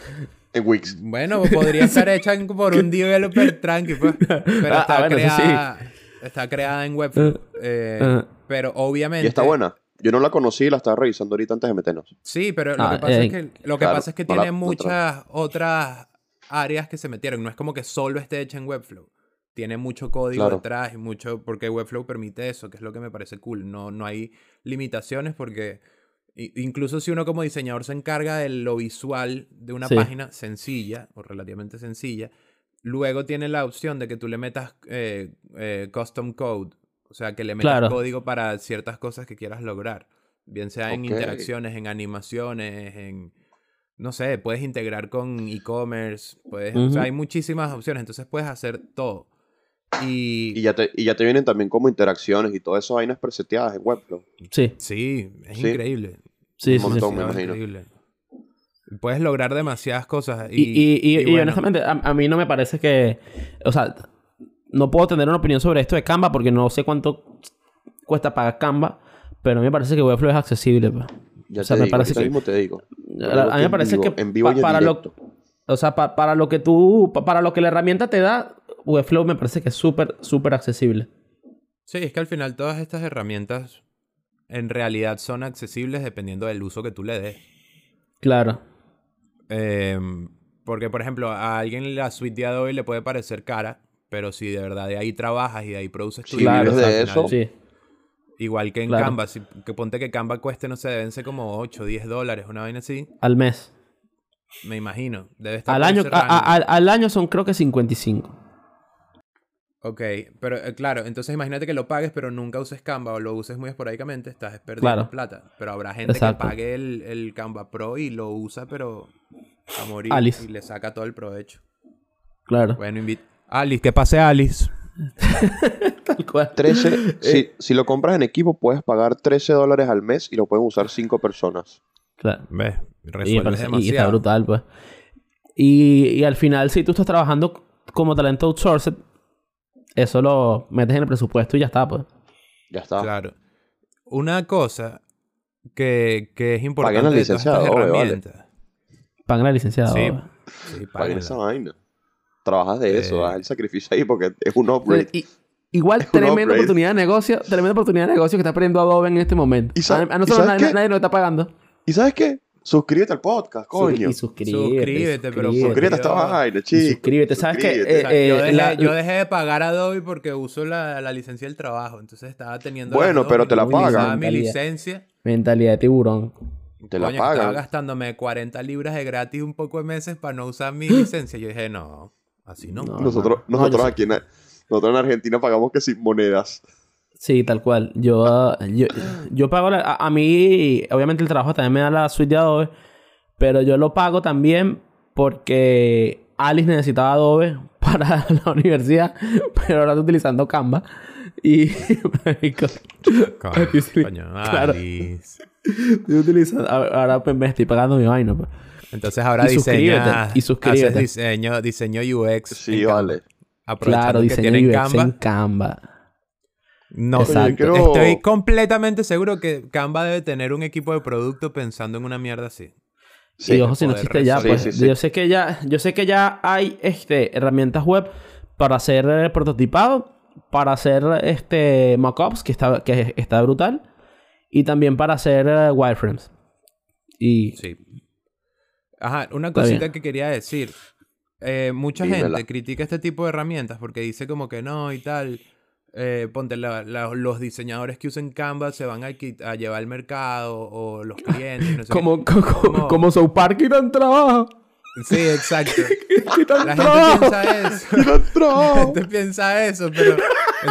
En Wix. Bueno, podría estar hecha por un developer tranqui, pues. Pero Ah, está, ah, bueno, eso sí. creada, está creada en Webflow. eh, eh. pero obviamente. Y está buena. Yo no la conocí y la estaba revisando ahorita antes de meternos. Sí, pero lo Ah, que pasa eh, es que, lo que, claro, pasa es que para tiene muchas otras áreas que se metieron. No es como que solo esté hecha en Webflow. Tiene mucho código Claro. detrás y mucho. Porque Webflow permite eso, que es lo que me parece cool. No, no hay limitaciones porque. Incluso si uno como diseñador se encarga de lo visual de una Sí. página sencilla o relativamente sencilla, luego tiene la opción de que tú le metas eh, eh, custom code, o sea, que le metas Claro. código para ciertas cosas que quieras lograr, bien sea en interacciones, en animaciones, en no sé, puedes integrar con e-commerce, puedes, o sea, hay muchísimas opciones, entonces puedes hacer todo. Y, Y ya te, y ya te vienen también como interacciones y todas esas vainas preseteadas en Webflow. Sí, sí, es Sí. increíble. sí, Un sí, montón, sí. me No, es imagino. increíble. Puedes lograr demasiadas cosas. Y, y, y, y bueno, honestamente, a, a mí no me parece que. O sea, no puedo tener una opinión sobre esto de Canva porque no sé cuánto cuesta pagar Canva. Pero a mí me parece que Webflow es accesible. pues. Ya O sea, te me digo, parece que- mismo te digo. Yo A, mí me parece vivo- que en vivo pa- y en para lo, o sea, pa- para lo que tú, pa- para lo que la herramienta te da, Webflow me parece que es súper, súper accesible. Sí, es que al final todas estas herramientas en realidad son accesibles dependiendo del uso que tú le des. Claro. Em, porque, por ejemplo, a alguien la suite de Adobe le puede parecer cara, pero si de verdad de ahí trabajas y de ahí produces tu Sí, Claro, de final- eso. Sí. Igual que en Claro. Canva, si- que ponte que Canva cueste, no sé, deben ser como 8, 10 dólares, una vaina así, Al mes. me imagino. Debe estar Al año, a- a- al año son creo que 55. Ok, pero eh, claro, entonces imagínate que lo pagues pero nunca uses Canva o lo uses muy esporádicamente, estás perdiendo Claro. plata. Pero habrá gente Exacto. que pague el, el Canva Pro y lo usa pero a morir Alice. y le saca todo el provecho. Claro. Bueno, invita... Alice, que pase Alice. Tal cual. 13, si, si lo compras en equipo, puedes pagar 13 dólares al mes y lo pueden usar 5 personas. Claro. Ves, Y, me resuelves parece- y está demasiado. brutal, pues. Y, y al final, si tú estás trabajando como talento outsourced, eso lo metes en el presupuesto y ya está, pues. Ya está. Claro. Una cosa que, que es importante Paguen al licenciado, obvio, vale. Pagan al licenciado. Sí, sí, Paguen esa vaina. Trabajas de eso, Eh. haz el sacrificio ahí porque es un upgrade. Y- igual, Es tremenda upgrade. oportunidad de negocio, tremenda oportunidad de negocio que está perdiendo Adobe en este momento. ¿Y a, nosotros sabes nadie, nadie nos está pagando. ¿Y sabes qué? Suscríbete al podcast, coño. Y suscríbete. Suscríbete, pero Suscríbete a esta vaina, Y chico. suscríbete. ¿Sabes qué? Suscríbete. O sea, Eh, yo, eh, dejé, la- yo dejé de pagar Adobe porque uso la, la licencia del trabajo. Entonces estaba teniendo. Bueno, pero y te la pagan. mi licencia. Mentalidad de tiburón. Te la que estaba pagan. gastándome 40 libras de gratis un poco de meses para no usar mi licencia. Yo dije, no, así no. No. Nosotros, no, nosotros aquí en, nosotros en Argentina pagamos que sin monedas. Sí, tal cual. Yo, ah, yo, yo pago la- a, a mí, obviamente el trabajo también me da la suite de Adobe, pero yo lo pago también porque Alice necesitaba Adobe para la universidad, pero ahora está utilizando Canva. Y, Coño, Estoy claro. Alice. estoy utilizando, ahora pues, me estoy pagando mi vaina. pues. Entonces ahora Y suscríbete, diseñas, y suscríbete. haces diseño, diseño UX. Sí, vale. Aprovechando Claro, que diseño tienen UX Canva. en Canva. No, Exacto. estoy completamente seguro que Canva debe tener un equipo de producto pensando en una mierda así. Sí. y ojo, si no existe ya, pues. Sí, sí, sí. Yo sé que ya, yo sé que ya hay este herramientas web para hacer eh, prototipado, para hacer este mockups, que está, que está brutal, y también para hacer eh, wireframes. Y Sí. Ajá, una Está cosita bien. que quería decir. Eh, mucha Dímela. gente critica este tipo de herramientas porque dice como que no y tal. Eh, ponte la- la- los diseñadores que usen Canva se van a, a llevar al mercado o los clientes. No sé qué. como, como, Como- como South Park quitan trabajo. Sí, exacto. La gente trabajo. piensa eso. La gente piensa eso, pero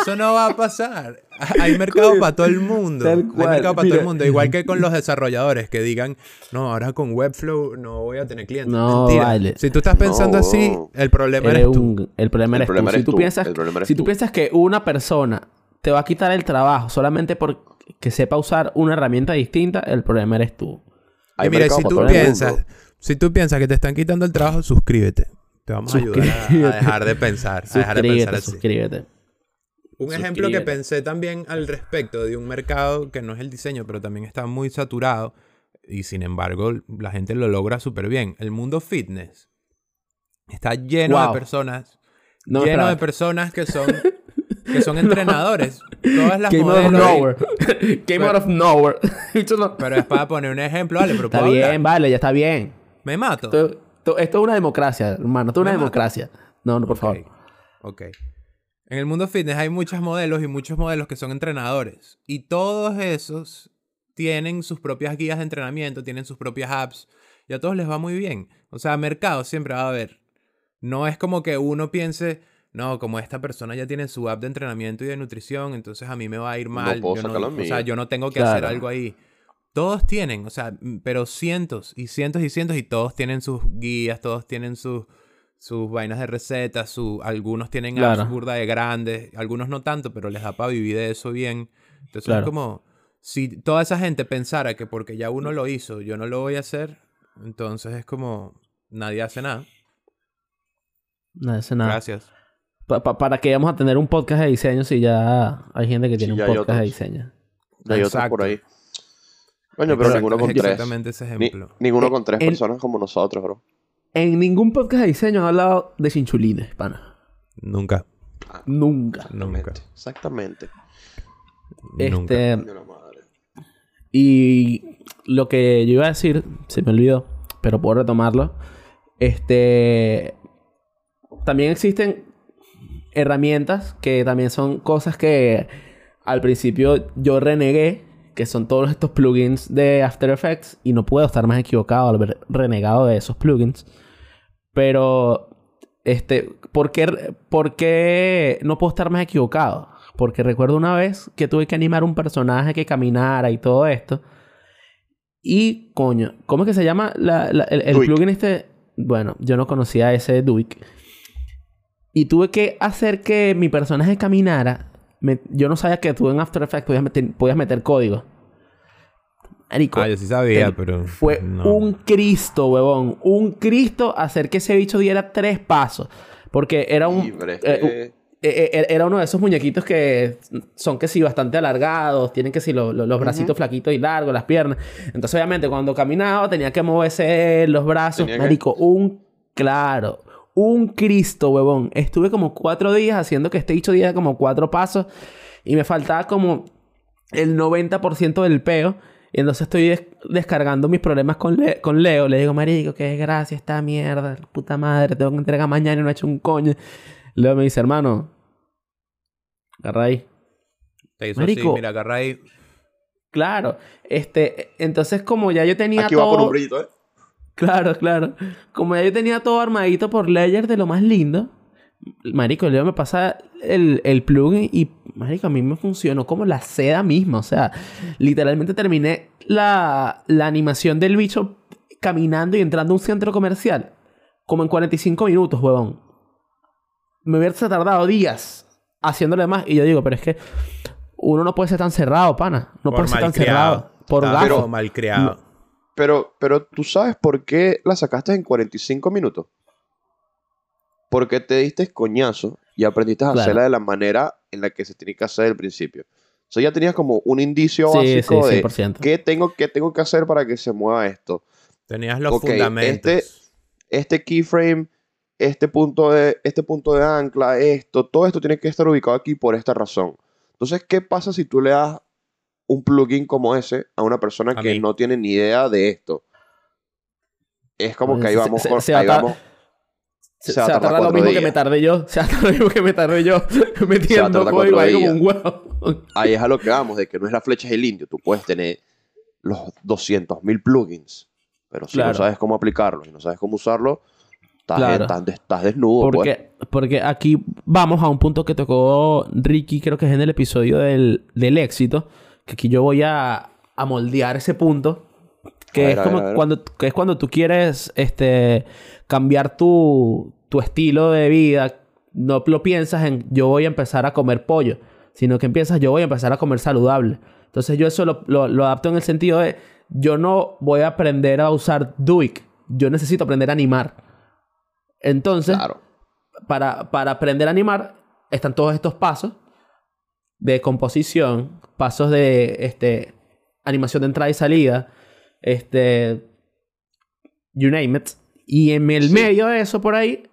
eso no va a pasar. Hay mercado para todo el mundo. Tal Hay mercado para todo el mundo. Igual que con los desarrolladores que digan, no, ahora con Webflow no voy a tener clientes. No, Mentira. vale. Si tú estás pensando No. así, el problema Eres eres tú. un- el problema El eres problema tú. Si tú tú. piensas, El problema eres si tú tú. piensas que una persona te va a quitar el trabajo solamente porque sepa usar una herramienta distinta, el problema eres tú. Y mira, si tú piensas, si tú piensas que te están quitando el trabajo, suscríbete. Te vamos a ayudar a- a, dejar de pensar. A dejar de pensar así. suscríbete. Un ejemplo que pensé también al respecto de un mercado que no es el diseño, pero también está muy saturado y sin embargo la gente lo logra súper bien. El mundo fitness está lleno Wow. de personas, No lleno esperaba. de personas que son que son entrenadores. Todas las Came out of modelos. nowhere. Came out of nowhere. Pero es para poner un ejemplo, vale, pero Está puedo bien, hablar? vale, ya está bien. Me mato. Esto, esto- esto es una democracia, hermano. Esto es una mato. democracia. No, no, por favor. Ok, ok. En el mundo fitness hay muchos modelos y muchos modelos que son entrenadores. Y todos esos tienen sus propias guías de entrenamiento, tienen sus propias apps. Y a todos les va muy bien. O sea, mercado siempre va a haber. No es como que uno piense, no, como esta persona ya tiene su app de entrenamiento y de nutrición, entonces a mí me va a ir mal. puedo yo, sacar la o sea, yo no tengo que hacer algo ahí. Todos tienen, o sea, pero cientos y cientos y cientos y todos tienen sus guías, todos tienen sus, sus vainas de recetas, su, algunos tienen Claro. apps burda de grandes, algunos no tanto, pero les da para vivir de eso bien. Entonces Claro. es como, si toda esa gente pensara que porque ya uno lo hizo, yo no lo voy a hacer, entonces es como, nadie hace nada. No hace nada. Gracias. Pa- pa- para que vamos a tener un podcast de diseño si ya hay gente que tiene un podcast de diseño. Hay otros por ahí. Coño, pero Exacto, ninguno con es tres. Exactamente ese Ni- ejemplo. Ninguno con tres En- personas como nosotros, bro. En ningún podcast de diseño han hablado de chinchulines, pana. Nunca. Nunca. Nunca. Exactamente. Nunca. Este, y lo que yo iba a decir, se me olvidó, pero puedo retomarlo. Este, también existen herramientas que también son cosas que al principio yo renegué, que son todos estos plugins de After Effects, y no puedo estar más equivocado al haber renegado de esos plugins. Pero, este, ¿por qué, por qué no puedo estar más equivocado? Porque recuerdo una vez que tuve que animar un personaje que caminara y todo esto. Y, coño, ¿cómo es que se llama la- la- el, el plugin este? Bueno, yo no conocía ese Duik. Y tuve que hacer que mi personaje caminara. Me- yo no sabía que tú en After Effects podías meter, podías meter código. Marico, Ah, yo sí sabía, pero. fue no. un Cristo, huevón. Un Cristo hacer que ese bicho diera tres pasos. Porque era un... Sí, pero es eh, que- eh, eh, era uno de esos muñequitos que son que sí bastante alargados, tienen que sí lo- lo- los bracitos flaquitos y largos, las piernas. Entonces, obviamente, cuando caminaba tenía que moverse los brazos. Tenía que- Marico, un claro, un Cristo, huevón. Estuve como cuatro días haciendo que este bicho diera como cuatro pasos y me faltaba como el 90% del peo. Y entonces estoy des- descargando mis problemas con, Le- con Leo. Le digo, marico, qué desgracia esta mierda. Puta madre, tengo que entregar mañana y no he hecho un coño. Leo me dice, hermano, agarra ahí. Te hizo Marico. así, mira, agarra ahí. Claro. Este, entonces como ya yo tenía Aquí todo... va por un brillito, ¿eh? Claro, claro. Como ya yo tenía todo armadito por layer de lo más lindo, Marico, luego me pasa el, el plugin y, Marico, a mí me funcionó como la seda misma. O sea, literalmente terminé la, la animación del bicho caminando y entrando a un centro comercial como en 45 minutos, huevón. Me hubiese tardado días haciéndole más. Y yo digo, pero es que uno no puede ser tan cerrado, pana. No Por puede ser tan cerrado. Por Estaba gafo. como malcriado. Pero, pero tú sabes por qué la sacaste en 45 minutos. Porque te diste coñazo y aprendiste a Claro. hacerla de la manera en la que se tiene que hacer al principio. O sea, ya tenías como un indicio Sí, básico sí, de 100%. qué tengo, qué tengo que hacer para que se mueva esto. Tenías los fundamentos. este- Este keyframe, este punto, de, este punto de ancla, esto, todo esto tiene que estar ubicado aquí por esta razón. Entonces, ¿qué pasa si tú le das un plugin como ese a una persona A que mí. no tiene ni idea de esto? Es como que ahí Se- vamos se- se va ahí vamos. Se, Se va a se va a tardar tardar lo mismo que me tardé yo. Se va a tardar lo mismo que me tardé yo metiendo código ahí como un huevo. Ahí es a lo que vamos, de que no es la flecha del indio. Tú puedes tener los 200.000 plugins, pero si Claro. no sabes cómo aplicarlos y no sabes cómo usarlo, estás, Claro. estás, estás desnudo. pues. Porque, porque aquí vamos a un punto que tocó Ricky, creo que es en el episodio del, del éxito, que aquí yo voy a, a moldear ese punto, que es ver, a como ver, a ver. cuando que es cuando tú quieres este cambiar tu, tu estilo de vida, no lo piensas en yo voy a empezar a comer pollo, sino que empiezas yo voy a empezar a comer saludable. Entonces yo eso lo, lo, lo adapto en el sentido de yo no voy a aprender a usar Duik, yo necesito aprender a animar. Entonces, Claro. para, para aprender a animar están todos estos pasos de composición, pasos de este, animación de entrada y salida, este, you name it. Y en el Sí. medio de eso, por ahí,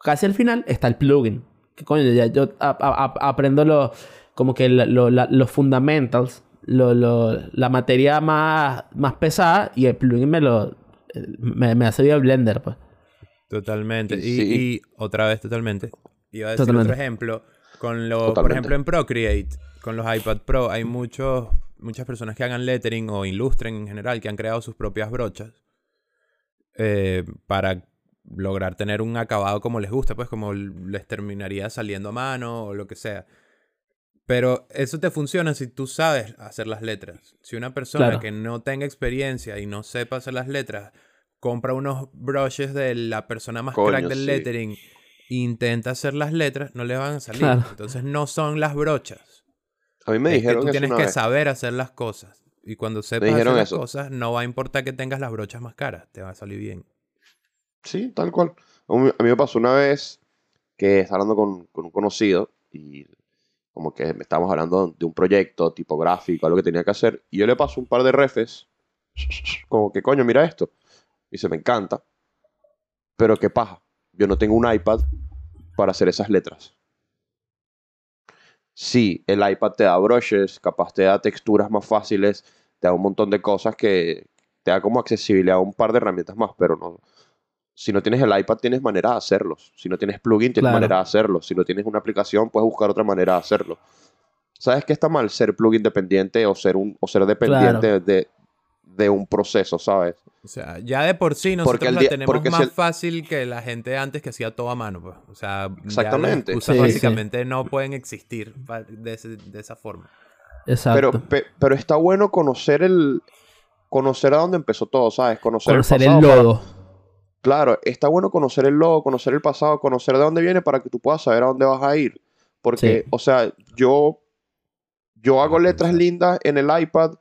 casi al final, está el plugin. Que coño, ya yo a- a- a- aprendo lo, como que la- lo- la- los fundamentals, lo, lo- la materia más, más pesada y el plugin me lo me, me hace bien el Blender, pues. Totalmente. Y Y, sí. y otra vez, totalmente. Iba a decir Totalmente. otro ejemplo. Con lo, por ejemplo, en Procreate, con los iPad Pro, hay muchos, muchas personas que hagan lettering o ilustren en general, que han creado sus propias brochas eh, para lograr tener un acabado como les gusta, pues como les terminaría saliendo a mano o lo que sea. Pero eso te funciona si tú sabes hacer las letras. Si una persona Claro. que no tenga experiencia y no sepa hacer las letras, compra unos brushes de la persona más Coño, crack del sí. lettering intenta hacer las letras, no le van a salir. Claro. Entonces no son las brochas. A mí me es que dijeron tú eso tienes una que vez. saber hacer las cosas. Y cuando sepas hacer dijeron las eso. cosas, no va a importar que tengas las brochas más caras. Te va a salir bien. Sí, tal cual. A mí, a mí me pasó una vez que estaba hablando con, con un conocido y como que me estábamos hablando de un proyecto tipográfico, algo que tenía que hacer, y yo le paso un par de refes, como que coño, mira esto. Y se me encanta, pero qué paja. Yo no tengo un iPad para hacer esas letras. Sí, el iPad te da brushes, capaz te da texturas más fáciles, te da un montón de cosas que te da como accesibilidad a un par de herramientas más, pero no. Si no tienes el iPad, tienes manera de hacerlos. Si no tienes plugin, tienes Claro. manera de hacerlos. Si no tienes una aplicación, puedes buscar otra manera de hacerlo. ¿Sabes qué está mal? Ser plugin dependiente o ser, un, o ser dependiente de, de un proceso, ¿sabes? O sea, ya de por sí nosotros Porque la tenemos más si el- fácil que la gente antes que hacía todo a mano. Pues. O sea, las Exactamente. excusas Sí, sí. básicamente no pueden existir de, ese- de esa forma. Exacto. Pero, pe- pero está bueno conocer el... Conocer a dónde empezó todo, ¿sabes? Conocer, Conocer el el para- lodo. Claro, está bueno conocer el logo, conocer el pasado, conocer de dónde viene para que tú puedas saber a dónde vas a ir. Porque, Sí. o sea, yo, yo hago letras lindas en el iPad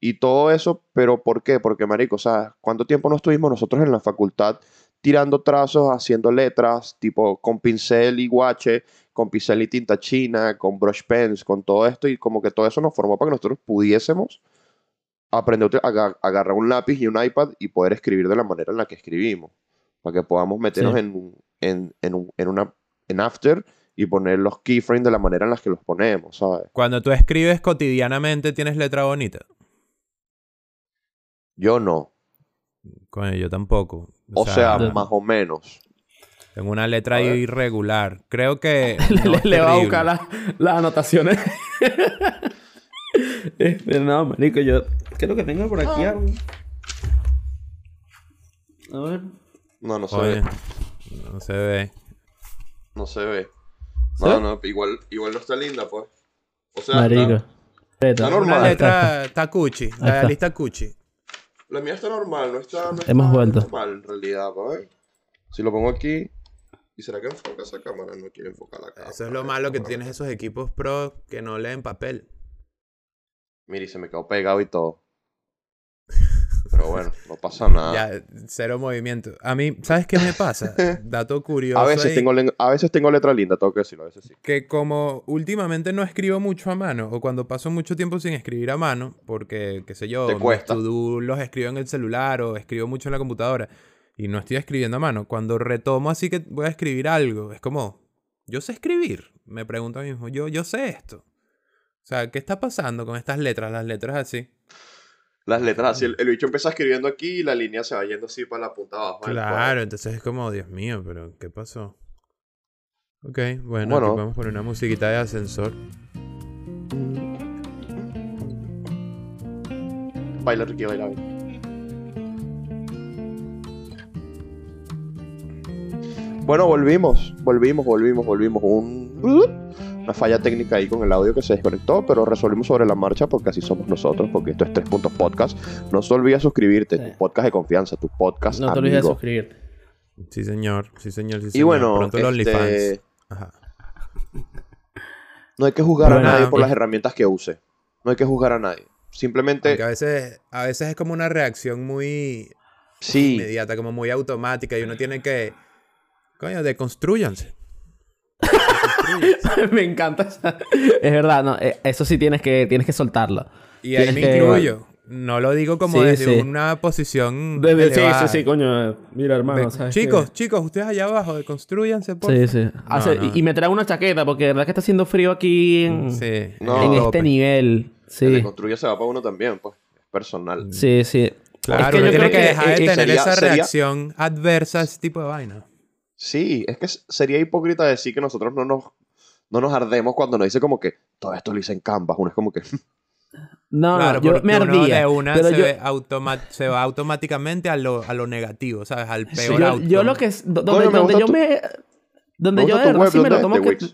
y todo eso, pero ¿por qué? Porque, marico, sea, ¿cuánto tiempo no estuvimos nosotros en la facultad tirando trazos, haciendo letras, tipo con pincel y guache, con pincel y tinta china, con brush pens, con todo esto, y como que todo eso nos formó para que nosotros pudiésemos aprender a agarrar un lápiz y un iPad y poder escribir de la manera en la que escribimos. Para que podamos meternos Sí. en, en, en, un- en una, en After y poner los keyframes de la manera en la que los ponemos, ¿sabes? Cuando tú escribes cotidianamente, ¿tienes letra bonita? Yo no. Coño, yo tampoco. O sea, más o menos. tengo una letra irregular. Creo que. le, no le va a buscar la- las anotaciones. Este, no, marico, yo creo que tengo por aquí algo. A ver. No, no se Oye, ve. no se ve. No se ve. ¿Se No, no, igual, igual no está linda, pues. O sea, Marico. está- Está normal. Ahí letra Takuchi, está. la lista Cuchi. La mía está normal, no está, no Hemos está vuelto. mal en realidad, pues. Si lo pongo aquí. ¿Y será que enfoca esa cámara? No quiere enfocar la cámara. Eso es lo malo que tienes esos equipos pro que no leen papel. Mira, y se me quedó pegado y todo. Pero bueno, no pasa nada. Ya, cero movimiento. A mí, ¿sabes qué me pasa? Dato curioso. a, veces ahí, tengo, a veces tengo letra linda, tengo que decirlo, a veces sí. Que como últimamente no escribo mucho a mano, o cuando paso mucho tiempo sin escribir a mano, porque, qué sé yo, cuesta. los escribo en el celular o escribo mucho en la computadora, y no estoy escribiendo a mano. Cuando retomo así que voy a escribir algo, es como, yo sé escribir, me pregunto a mí mismo, yo, yo sé esto. O sea, ¿qué está pasando con estas letras? Las letras así. Las letras así, el, el bicho empieza escribiendo aquí y la línea se va yendo así para la punta abajo. Claro, entonces es como, Dios mío, pero ¿qué pasó? Ok, bueno, Bueno. podemos poner una musiquita de ascensor. Baila, Ricky, baila. baila. Bueno, volvimos, volvimos, volvimos, volvimos. Un, una falla técnica ahí con el audio que se desconectó, pero resolvimos sobre la marcha porque así somos nosotros, porque esto es 3 puntos podcast. No se olvides suscribirte, Sí. tu podcast de confianza, tu podcast No te olvides de amigo. suscribir. Sí, señor, sí, señor, sí, Y señor. bueno, Pronto este, OnlyFans. Ajá. no hay que juzgar Bueno, a nadie por las herramientas que use. No hay que juzgar a nadie. Simplemente, Aunque a veces, a veces es como una reacción muy sí, inmediata, como muy automática, y uno tiene que. Coño, deconstruyanse. Me encanta esa- Es verdad, no, eh, eso sí tienes que, tienes que soltarlo. Y ahí Tienes me que- incluyo. No lo digo como Sí, desde sí. una posición. Desde- sí, sí, sí, coño. Mira, hermano. De- ¿sabes chicos, qué? chicos, ustedes allá abajo, deconstruyanse, por Sí, sí. No, Hace- no. Y, y me traigo una chaqueta porque de verdad que está haciendo frío aquí en, Sí, No. en tope. este nivel. el Sí, de construye se va para uno también, pues. Es personal. sí, sí. Claro, Es que yo tiene creo que que dejar de eh, tener sería- esa sería- reacción adversa a ese tipo de vaina. Sí, es que sería hipócrita decir que nosotros no nos, no nos ardemos cuando nos dice como que todo esto lo hice en Canvas. Uno es como que, No, claro, no, yo me uno ardía. de una pero se, yo, ve automa- se va automáticamente a lo, a lo negativo, ¿sabes? Al Sí, peor yo, outcome. yo lo que Coño, Donde, me donde yo tu- me. Donde me yo de verdad sí me lo ¿dónde tomo que.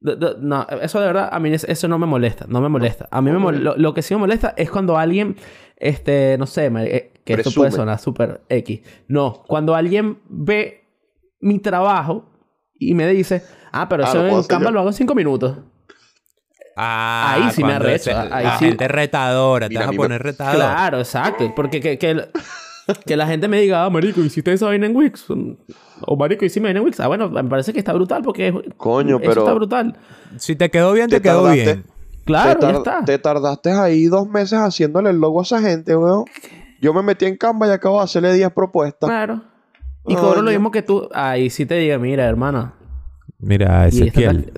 Do- do- no, eso de verdad, a mí es- eso no me molesta. No me molesta. A mí me mol- lo, lo que sí me molesta es cuando alguien. Este, no sé, eh, que esto puede Presume. sonar súper X. No, cuando alguien ve mi trabajo y me dice, ah, pero Ah, eso puedo en Canva lo hago en cinco minutos. Ah, Ahí sí me arrecho, se- ahí la sí. gente retadora, Mira, te a vas a me- poner retador. Claro, exacto. Porque que, que, el- que la gente me diga, ah, marico, ¿hiciste esa vaina en Wix? O marico, ¿hiciste vaina en Wix? Ah, bueno, me parece que está brutal porque es- Coño, eso pero- está brutal. Si te quedó bien, te, Te quedó tardaste. bien. Claro, te, ya está. te tardaste ahí dos meses haciéndole el logo a esa gente, weón. Yo me metí en Canva y acabo de hacerle 10 propuestas. Claro. Y cobro lo mismo que tú. Ahí sí te diga, mira, hermano. Mira, este, Ezequiel.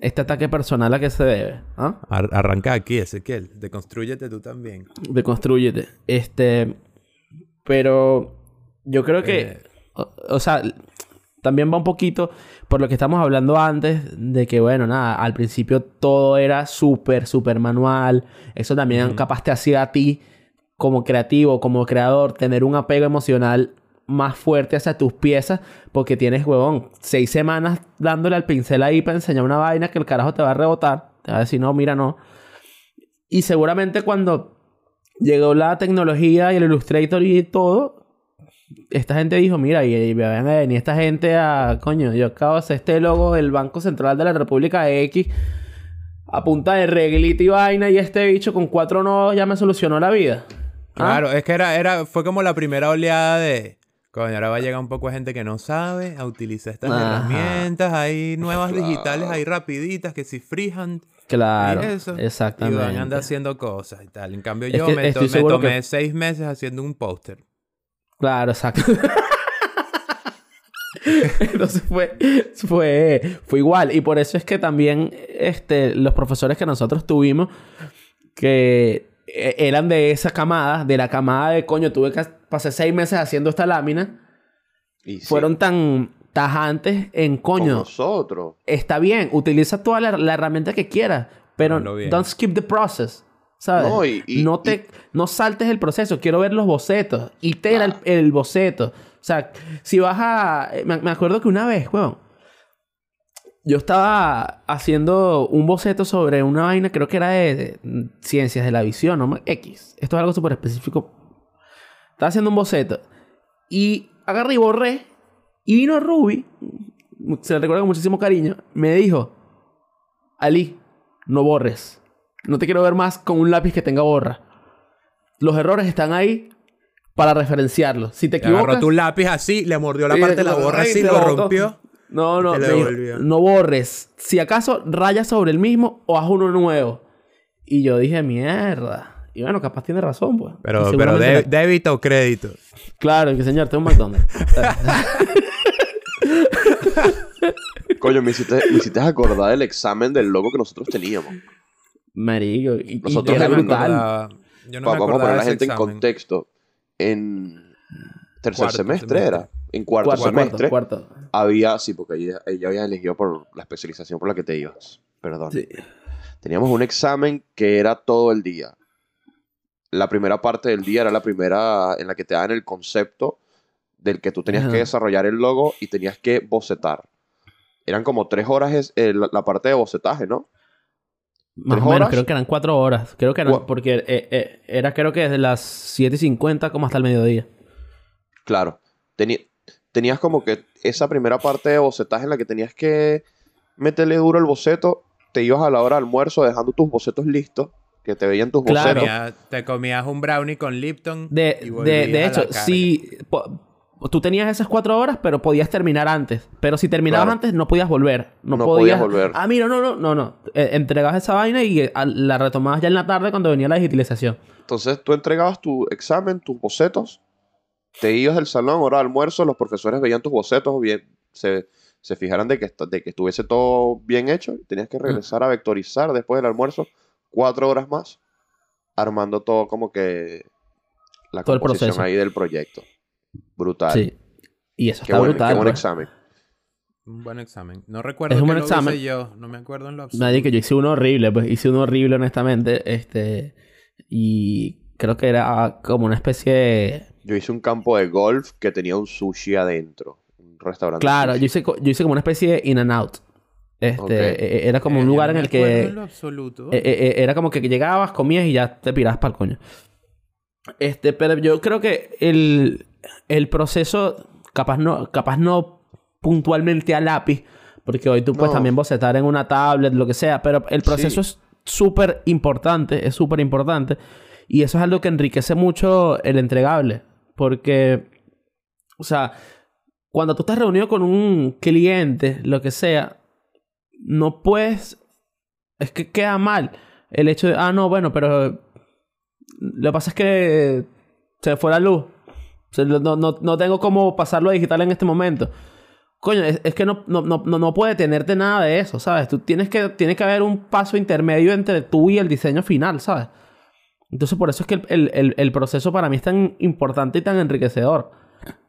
este ataque personal a qué se debe. ¿Ah? ar- arranca aquí, Ezequiel. Deconstrúyete tú también. Deconstrúyete. Este. Pero yo creo que. Eh. O, o sea, también va un poquito por lo que estamos hablando antes, de que, bueno, nada, al principio todo era súper, súper manual. Eso también Ujú. capaz te hacía a ti, como creativo, como creador, tener un apego emocional más fuerte hacia tus piezas, porque tienes, huevón, seis semanas dándole al pincel ahí para enseñar una vaina que el carajo te va a rebotar. Te va a decir, no, mira, no. Y seguramente cuando llegó la tecnología y el Illustrator y todo, esta gente dijo, mira, y, y van a venir esta gente a, coño, yo acabo de hacer este logo del Banco Central de la República X a punta de reglita y vaina y este bicho con cuatro nodos ya me solucionó la vida. ¿Ah? Claro, es que era, era, fue como la primera oleada de. Coño, ahora va a llegar un poco de gente que no sabe a utilizar estas Ajá. herramientas. Hay nuevas Claro. digitales ahí rapiditas que si freehand Claro, y eso. exactamente. Y van a andar haciendo cosas y tal. En cambio, Es yo que me, to- tomé que- seis meses haciendo un póster. Claro, exacto. Entonces fue, fue, fue igual. Y por eso es que también este, los profesores que nosotros tuvimos, que eh, eran de esa camada, de la camada de coño, tuve que pasar seis meses haciendo esta lámina, Y sí, fueron tan tajantes en con coño. nosotros. Está bien, utiliza toda la, la herramienta que quieras, pero don't skip the process. ¿Sabes? No, y- y- no te no saltes el proceso, quiero ver los bocetos. Itera el, el boceto. O sea, si vas a. Me, me acuerdo que una vez, weón. Yo estaba haciendo un boceto sobre una vaina, creo que era de, de ciencias de la visión, ¿no? X. Esto es algo súper específico. Estaba haciendo un boceto. Y agarré y borré. Y vino Ruby, se le recuerda con muchísimo cariño, me dijo: Ali, no borres. No te quiero ver más con un lápiz que tenga borra. Los errores están ahí para referenciarlos. Si te Le agarró equivocas... tu lápiz así, le mordió la parte de la borra así, lo rompió. No, no, dijo, no borres. Si acaso rayas sobre el mismo o haz uno nuevo. Y yo dije, mierda. Y bueno, capaz tiene razón, pues. Pero, pero seguramente de- la- débito o crédito. Claro, que señor, tengo un McDonald's. Coño, me hiciste, me hiciste acordar del examen del logo que nosotros teníamos. Marico. Y, y Nosotros era brutal. acordaba- Yo no Pa- me vamos a poner a la gente en contexto. En tercer Cuarto semestre, semestre. era. En cuarto, Cuarto, semestre cuarto, cuarto. había, sí, porque ahí ya habías elegido por la especialización por la que te ibas. Perdón. Sí. Teníamos un examen que era todo el día. La primera parte del día era la primera en la que te daban el concepto del que tú tenías Ajá. que desarrollar el logo y tenías que bocetar. Eran como tres horas es- eh, la, la parte de bocetaje, ¿no? Más ¿Tres o menos, horas? creo que eran cuatro horas. Creo que eran, porque eh, eh, era creo que desde las 7.50 como hasta el mediodía. Claro. Teni- tenías como que esa primera parte de bocetaje en la que tenías que meterle duro el boceto, te ibas a la hora de almuerzo dejando tus bocetos listos, que te veían tus Claro. te comías un brownie con Lipton. De, y de, de a la hecho, si po- tú tenías esas cuatro horas, pero podías terminar antes. Pero si terminabas Claro. antes, no podías volver. No, No podías podías volver. Ah, mira, no, no, no, no. Eh, entregabas esa vaina y eh, a- la retomabas ya en la tarde cuando venía la digitalización. Entonces tú entregabas tu examen, tus bocetos, te ibas del salón, hora de almuerzo, los profesores veían tus bocetos, bien, se, se fijaran de que, de que estuviese todo bien hecho, y tenías que regresar a vectorizar después del almuerzo, cuatro horas más, armando todo como que la Todo el composición proceso. ahí del proyecto. Brutal. Sí. Y eso Qué está buen, brutal. qué buen pues. examen. Un buen examen. No recuerdo Es un qué buen lo examen. hice yo. No me acuerdo en lo absoluto. Nadie que yo hice uno horrible, pues hice uno horrible, honestamente. Este. Y creo que era como una especie de. Yo hice un campo de golf que tenía un sushi adentro. Un restaurante. Claro, yo hice, yo hice como una especie de in and out. Este, Ok. eh, eh, era como Eh, un lugar no en el que en lo absoluto. eh, era como que llegabas, comías y ya te pirabas para el coño. Este, pero yo creo que el, el proceso, capaz no, capaz no puntualmente a lápiz, porque hoy tú puedes No. también bocetar en una tablet, lo que sea, pero el proceso Sí. es súper importante, es súper importante. Y eso es algo que enriquece mucho el entregable. Porque, o sea, cuando tú estás reunido con un cliente, lo que sea, no puedes. Es que queda mal el hecho de, ah, no, bueno, pero. Lo que pasa es que se fue la luz. No, no, no tengo cómo pasarlo digital en este momento. Coño, es, es que no no puede tenerte nada de eso, ¿sabes? Tú tienes que, tiene que haber un paso intermedio entre tú y el diseño final, ¿sabes? Entonces, por eso es que el, el, el, el proceso para mí es tan importante y tan enriquecedor.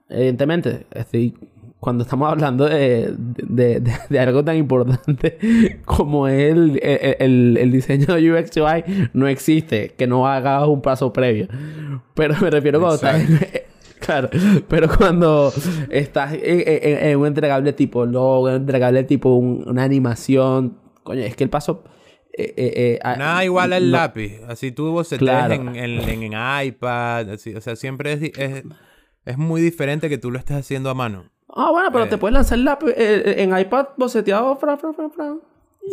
Evidentemente, estoy, cuando estamos hablando de, de, de- de algo tan importante como es el, el, el- el diseño de UX UI, no existe que no hagas un paso previo. Pero me refiero cuando estás Claro, pero cuando estás en, en- en un entregable tipo logo, un entregable tipo un- una animación, coño, es que el paso... eh, eh, eh, ah, Nada igual al no- lápiz. Así tú bocetes Claro. en, en, iPad. Así, o sea, siempre es, es, es muy diferente que tú lo estés haciendo a mano. Ah, bueno, pero Eh. te puedes lanzar el lápiz, eh, en iPad boceteado, fra, fra, fra, fra.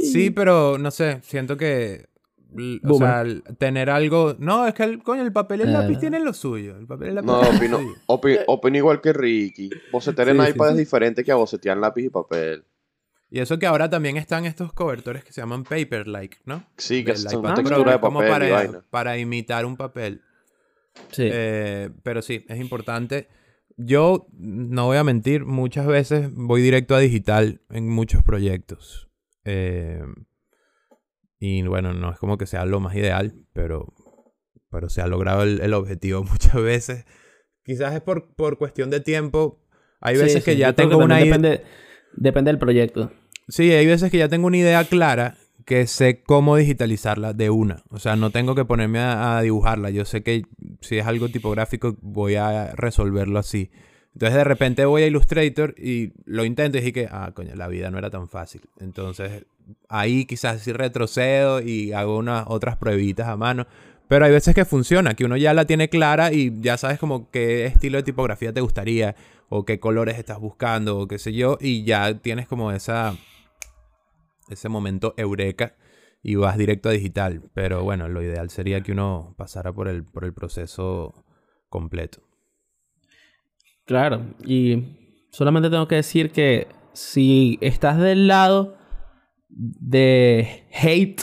Sí, pero no sé, siento que. O Boomer. sea, el- tener algo. No, es que el, coño, el papel y el Eh. lápiz tienen lo suyo. El papel y el lápiz No, opino, opi- opino igual que Ricky. Bocetear en Sí, iPad sí. es diferente que a bocetear en lápiz y papel. Y eso que ahora también están estos cobertores que se llaman paper-like, ¿no? Sí, que son iPad textura de es como papel y para, vaina. para imitar un papel. Sí. Eh, pero sí, es importante. Yo no voy a mentir, muchas veces voy directo a digital en muchos proyectos. Eh, y bueno, no es como que sea lo más ideal, pero, pero se ha logrado el, el objetivo muchas veces. Quizás es por, por cuestión de tiempo. Hay veces sí, que ya tengo una idea. depende, depende del proyecto. Sí, hay veces que ya tengo una idea clara que sé cómo digitalizarla de una. O sea, no tengo que ponerme a, dibujarla. Yo sé que si es algo tipográfico voy a resolverlo así. Entonces de repente voy a Illustrator y lo intento y dije que, ah, coño, la vida no era tan fácil. Entonces ahí quizás sí retrocedo y hago unas otras pruebitas a mano. Pero hay veces que funciona, que uno ya la tiene clara y ya sabes como qué estilo de tipografía te gustaría o qué colores estás buscando o qué sé yo y ya tienes como esa ese momento eureka y vas directo a digital. Pero bueno, lo ideal sería que uno pasara por el, por el proceso completo. Claro, y solamente tengo que decir que si estás del lado de hate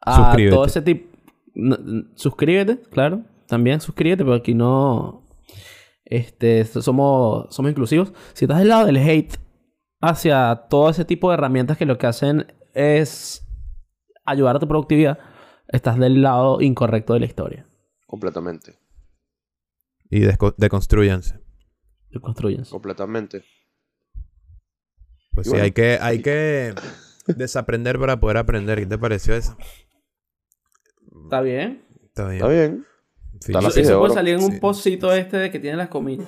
a Suscríbete. todo ese tipo, no, suscríbete, claro, también suscríbete, porque aquí no, este, somos, somos inclusivos. Si estás del lado del hate hacia todo ese tipo de herramientas que lo que hacen es ayudar a tu productividad, estás del lado incorrecto de la historia. Completamente. Y deconstruyanse. Lo construyen. Completamente. Pues Y sí, bueno. hay que, hay que desaprender para poder aprender. ¿Qué te pareció eso? ¿Está bien? Está bien. Está bien. Sí. Está Eso, eso puede salir en un Sí. pocito este de que tiene las comillas.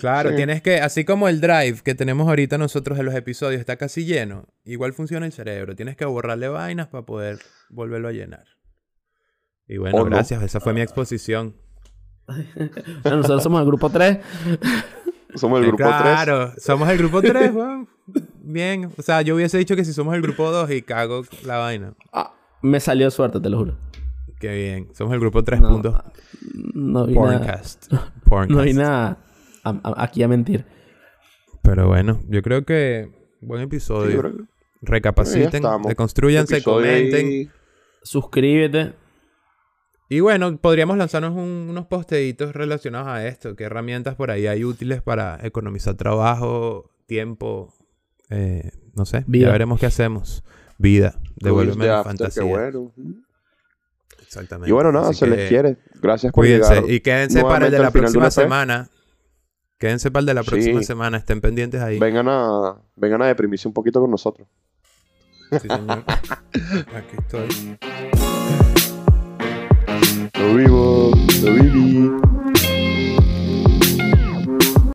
Claro, Sí. tienes que, así como el drive que tenemos ahorita nosotros en los episodios está casi lleno, igual funciona el cerebro. Tienes que borrarle vainas para poder volverlo a llenar. Y bueno, no. gracias. Esa fue mi exposición. Bueno, nosotros somos el grupo 3. Somos el grupo 3. claro, somos el grupo 3, weón. Bien. O sea, yo hubiese dicho que si somos el grupo 2 y cago la vaina. Ah, me salió suerte, te lo juro. Qué bien. Somos el grupo 3 No, puntos. No vi nada. Porncast. Porncast. No vi nada a- a- aquí a mentir. Pero bueno, yo creo que buen episodio. Recapaciten, deconstruyanse, comenten. Suscríbete. Y bueno, podríamos lanzarnos un- unos posteitos relacionados a esto. ¿Qué herramientas por ahí hay útiles para economizar trabajo, tiempo? eh, no sé, Vida. ya veremos qué hacemos. Vida, devuélveme la fantasía. Qué bueno. Exactamente. Y bueno, nada, Así se que les quiere. Gracias por Cuídense llegar. y quédense para el de la próxima semana. Quédense para el de la próxima semana, estén pendientes ahí. Vengan a, vengan a deprimirse un poquito con nosotros. Aquí estoy. Vivo, viví.